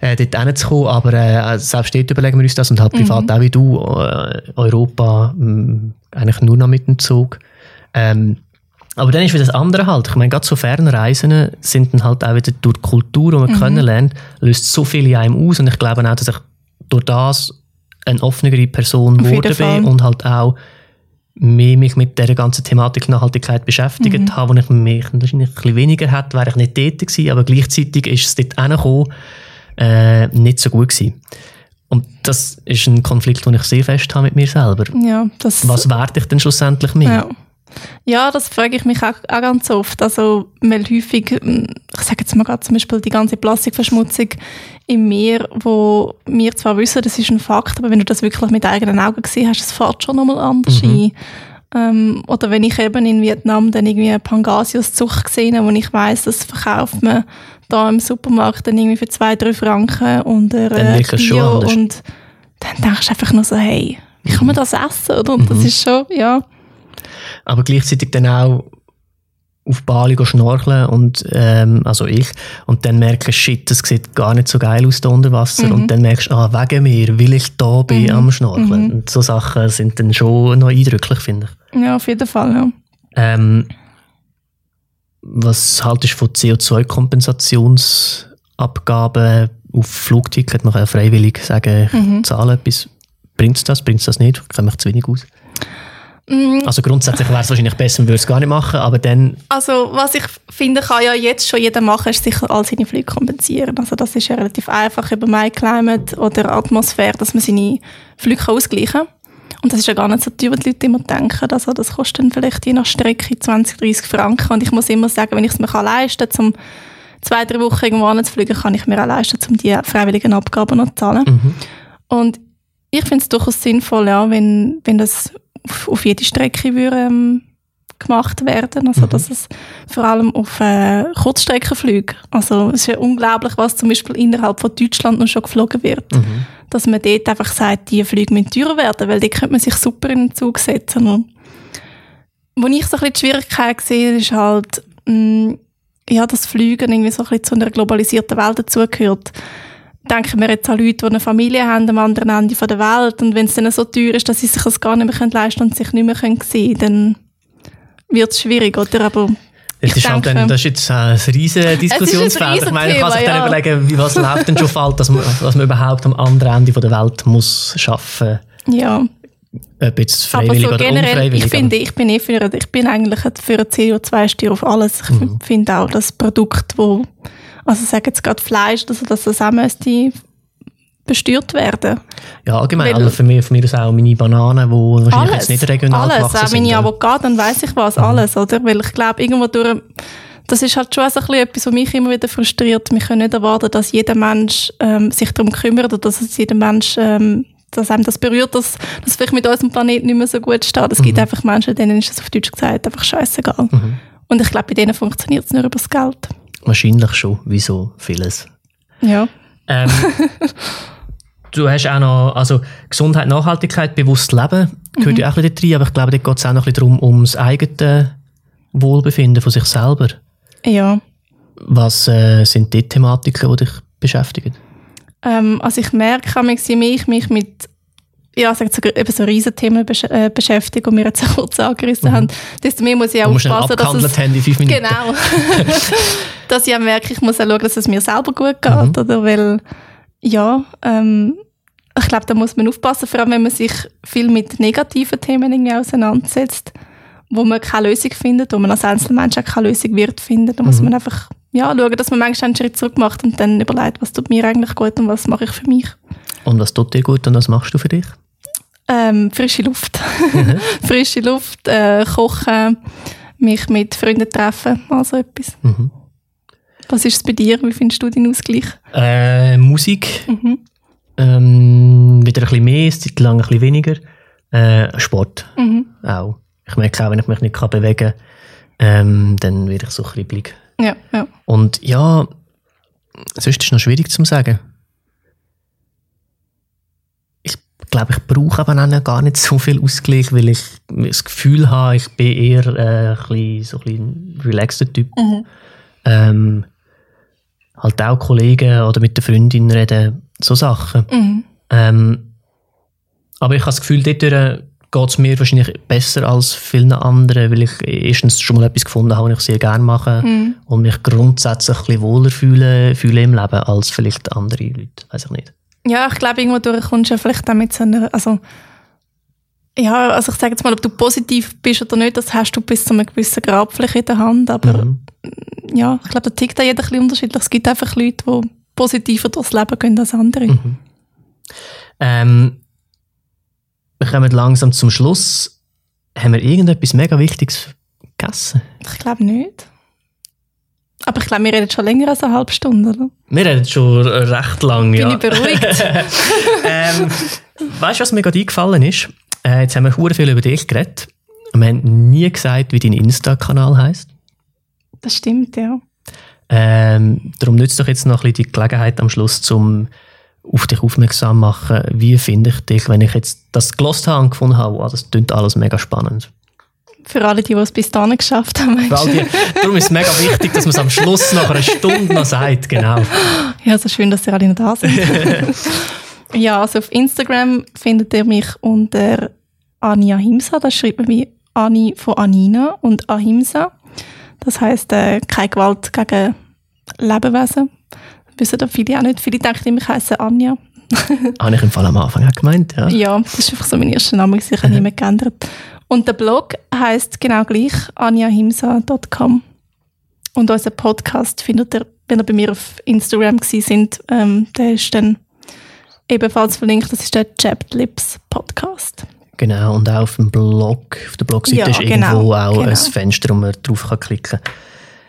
äh, dort hinzukommen. Aber äh, selbst dort überlegen wir uns das und halt privat auch wie du, äh, Europa mh, eigentlich nur noch mit dem Zug. Ähm, aber dann ist wieder das andere halt. Ich meine, gerade so Fernreisen sind dann halt auch wieder durch die Kultur, die man kennenlernt, löst so viel in einem aus. Und ich glaube auch, dass ich durch das eine offenere Person geworden bin und halt auch mehr mich mit dieser ganzen Thematik Nachhaltigkeit beschäftigt Mhm. habe, wo ich mich wahrscheinlich ein bisschen weniger hätte, wäre ich nicht dort gewesen, aber gleichzeitig ist es dort hingekommen, äh, nicht so gut gewesen. Und das ist ein Konflikt, den ich sehr fest habe mit mir selber. Ja, Was werde ich denn schlussendlich mehr? Ja. Ja, das frage ich mich auch, auch ganz oft. Also, weil häufig, ähm, ich sage jetzt mal gerade zum Beispiel die ganze Plastikverschmutzung im Meer, wo wir zwar wissen, das ist ein Fakt, aber wenn du das wirklich mit eigenen Augen gesehen hast, es fährt schon nochmal anders ein. Ähm, oder wenn ich eben in Vietnam dann irgendwie eine Pangasius-Zucht gesehen habe, wo ich weiss, das verkauft man da im Supermarkt dann irgendwie für zwei, drei Franken und Dann äh, Bio und dann denkst du einfach nur so, hey, wie kann man das essen? Oder? Und das Mhm. ist schon, ja, aber gleichzeitig dann auch auf Bali schnorcheln und ähm, also ich und dann merke shit, das sieht gar nicht so geil aus da unter Wasser und dann merkst du, ah, wegen mir, weil ich da bin am Schnorcheln. Und so Sachen sind dann schon noch eindrücklich, finde ich. Ja, auf jeden Fall, ja. Ähm, was haltest du von CO2-Kompensationsabgaben auf Flugticket? Man kann ja freiwillig sagen, Mhm. ich zahle etwas. Bringt es das? Bringt es das nicht? Ich kenne mich zu wenig aus. Mm. Also grundsätzlich wäre es wahrscheinlich besser, man würde es gar nicht machen, aber dann Also, was ich finde, kann ja jetzt schon jeder machen, ist sicher all seine Flüge kompensieren. Also, das ist ja relativ einfach über MyClimate oder Atmosphäre, dass man seine Flüge ausgleichen kann. Und das ist ja gar nicht so teuer, wie die Leute immer denken. Also, das kostet dann vielleicht je nach Strecke 20, 30 Franken. Und ich muss immer sagen, wenn ich es mir kann leisten kann, um zwei, drei Wochen irgendwo anzufliegen, kann ich mir auch leisten, um die freiwilligen Abgaben noch zu zahlen. Mhm. Und ich finde es durchaus sinnvoll, ja, wenn, wenn das auf, auf jede Strecke würde, ähm, gemacht werden. Also, dass es vor allem auf äh, Kurzstreckenflüge, also es ist ja unglaublich, was zum Beispiel innerhalb von Deutschland noch schon geflogen wird. Dass man dort einfach sagt, die Flüge müssen teurer werden, weil die könnte man sich super in den Zug setzen. Und wo ich so ein bisschen die Schwierigkeit sehe, ist halt, mh, ja, dass Fliegen irgendwie so ein bisschen zu einer globalisierten Welt dazugehört. Denken wir jetzt an Leute, die eine Familie haben am anderen Ende der Welt und wenn es dann so teuer ist, dass sie sich das gar nicht mehr leisten können und sich nicht mehr sehen können, dann wird es schwierig, oder? Aber Das ich ist, halt denke- dann, das ist jetzt ein riesiges (laughs) Diskussionsfeld. Ich meine, man kann sich dann Riesenthema, überlegen, wie was läuft denn schon falsch, dass man, dass man überhaupt am anderen Ende der Welt muss schaffen ja, ob jetzt aber freiwillig so oder generell, unfreiwillig. ich finde, ich bin eh für, ich bin eigentlich für eine CO2-Steuer auf alles. Ich Mhm. finde auch das Produkt, wo, also ich sage jetzt gerade Fleisch, also dass das auch müsste besteuert werden. ja, allgemein. weil- Also für mich, für mich ist auch meine Bananen, die wahrscheinlich jetzt nicht regional alles, gewachsen auch sind. meine ja. Avocado, dann weiss ich was, alles, oder? Weil ich glaube, irgendwo durch, das ist halt schon so ein bisschen etwas, was mich immer wieder frustriert. Wir können nicht erwarten, dass jeder Mensch ähm, sich darum kümmert oder dass es jeder Mensch, ähm, dass einem das berührt, dass das vielleicht mit unserem Planeten nicht mehr so gut steht. Es gibt einfach Menschen, denen ist das auf Deutsch gesagt einfach scheißegal. Und ich glaube, bei denen funktioniert es nur über das Geld. Wahrscheinlich schon, wie so vieles. Ja. Ähm, (laughs) du hast auch noch, also Gesundheit, Nachhaltigkeit, bewusst leben, gehört ja auch ein bisschen rein, aber ich glaube, dort geht es auch noch ein bisschen darum, ums eigene Wohlbefinden von sich selber. Ja. Was äh, sind die Thematiken, die dich beschäftigen? Ähm, also ich merke, mehr ich mich mit ja, sag so, eben so Riesenthemen besch äh, beschäftige und wir jetzt (laughs) kurz angerissen haben, desto mehr muss ich auch aufpassen, dass es, in fünf Minuten. genau, (laughs) (laughs) dass ich auch merke, ich muss auch schauen, dass es mir selber gut geht, Mhm. oder, weil, ja, ähm, ich ich glaube, da muss man aufpassen, vor allem wenn man sich viel mit negativen Themen irgendwie auseinandersetzt, wo man keine Lösung findet, wo man als Einzelmensch auch keine Lösung wird finden. Da muss Mhm. man einfach ja, schauen, dass man manchmal einen Schritt zurück macht und dann überlegt, was tut mir eigentlich gut und was mache ich für mich. Und was tut dir gut und was machst du für dich? Ähm, frische Luft. Mhm. (laughs) frische Luft, äh, kochen, mich mit Freunden treffen, also etwas. Mhm. Was ist es bei dir? Wie findest du deinen Ausgleich? Äh, Musik. Mhm. Ähm, wieder ein bisschen mehr, eine Zeit lang ein bisschen weniger. Äh, Sport Mhm. auch. Ich merke auch, wenn ich mich nicht kann bewegen kann, ähm, dann werde ich so kribbelig. Ja, ja. Und ja, sonst ist es noch schwierig zu sagen. Ich glaube, ich brauche aber auch gar nicht so viel Ausgleich, weil ich das Gefühl habe, ich bin eher äh, ein bisschen, so ein bisschen relaxter Typ. Mhm. Ähm, halt auch Kollegen oder mit der Freundin reden, so Sachen. Mhm. Ähm, aber ich habe das Gefühl, dort geht es mir wahrscheinlich besser als vielen anderen, weil ich erstens schon mal etwas gefunden habe, was ich sehr gerne mache Mhm. und mich grundsätzlich ein bisschen wohler fühle, fühle im Leben als vielleicht andere Leute. Weiß ich nicht. Ja, ich glaube, irgendwo durch kommst du ja vielleicht auch mit so einer, also, ja, also ich sage jetzt mal, ob du positiv bist oder nicht, das hast du bis zu einem gewissen Grad vielleicht in der Hand, aber Mhm. ja, ich glaube, da tickt auch jeder ein bisschen unterschiedlich. Es gibt einfach Leute, die positiver durchs Leben gehen als andere. Mhm. Ähm, wir kommen langsam zum Schluss. Haben wir irgendetwas mega Wichtiges vergessen? Ich glaube nicht. Aber ich glaube, wir reden schon länger als eine halbe Stunde, oder? Wir reden schon recht lang, Bin ja. ich beruhigt? (laughs) ähm, weißt du, was mir gerade eingefallen ist? Äh, jetzt haben wir hure viel über dich geredet. Wir haben nie gesagt, wie dein Insta-Kanal heisst. Das stimmt, ja. Ähm, darum nützt doch jetzt noch ein bisschen die Gelegenheit am Schluss, um auf dich aufmerksam machen. Wie finde ich dich, wenn ich jetzt das gelost habe und gefunden habe, wow, das klingt alles mega spannend. Für alle, die, die es bis dahin geschafft haben. Für all die, darum ist es mega wichtig, dass man es am Schluss nach einer Stunde noch sagt. Genau. Ja, so schön, dass ihr alle noch da sind. (laughs) ja, also auf Instagram findet ihr mich unter Anja Himsa. Das schreibt man wie Ani von Anina und Ahimsa. Das heisst, äh, keine Gewalt gegen Lebewesen. Wissen da viele auch nicht. Viele denken immer, ich heisse Anja. (laughs) Habe ich im Fall am Anfang auch gemeint, ja. Ja, das ist einfach so mein erster Name, ich habe nie mehr geändert. Und der Blog heisst genau gleich, anjahimsa.com. Und unseren Podcast findet ihr, wenn ihr bei mir auf Instagram gewesen sind, ähm, der ist dann ebenfalls verlinkt, das ist der Chapped Lips Podcast. Genau, und auch auf dem Blog, auf der Blogseite Ja, ist irgendwo genau, auch genau. ein Fenster, wo man drauf kann klicken kann.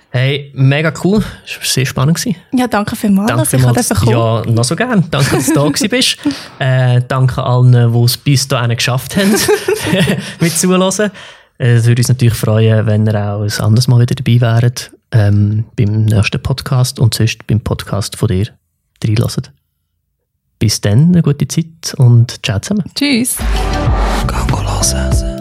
Hey, mega cool. Das war sehr spannend. Gewesen. Ja, danke vielmals, Danke dass ich vielmals. kommen Ja, noch so gern. Danke, dass du da gewesen bist. (laughs) Äh, danke allen, die es bis dahin geschafft haben, (laughs) mit zuhören. Es würde uns natürlich freuen, wenn ihr auch ein anderes Mal wieder dabei wäret, ähm, beim nächsten Podcast und sonst beim Podcast von dir reinhört. Bis dann, eine gute Zeit und ciao zusammen. Tschüss. Hören.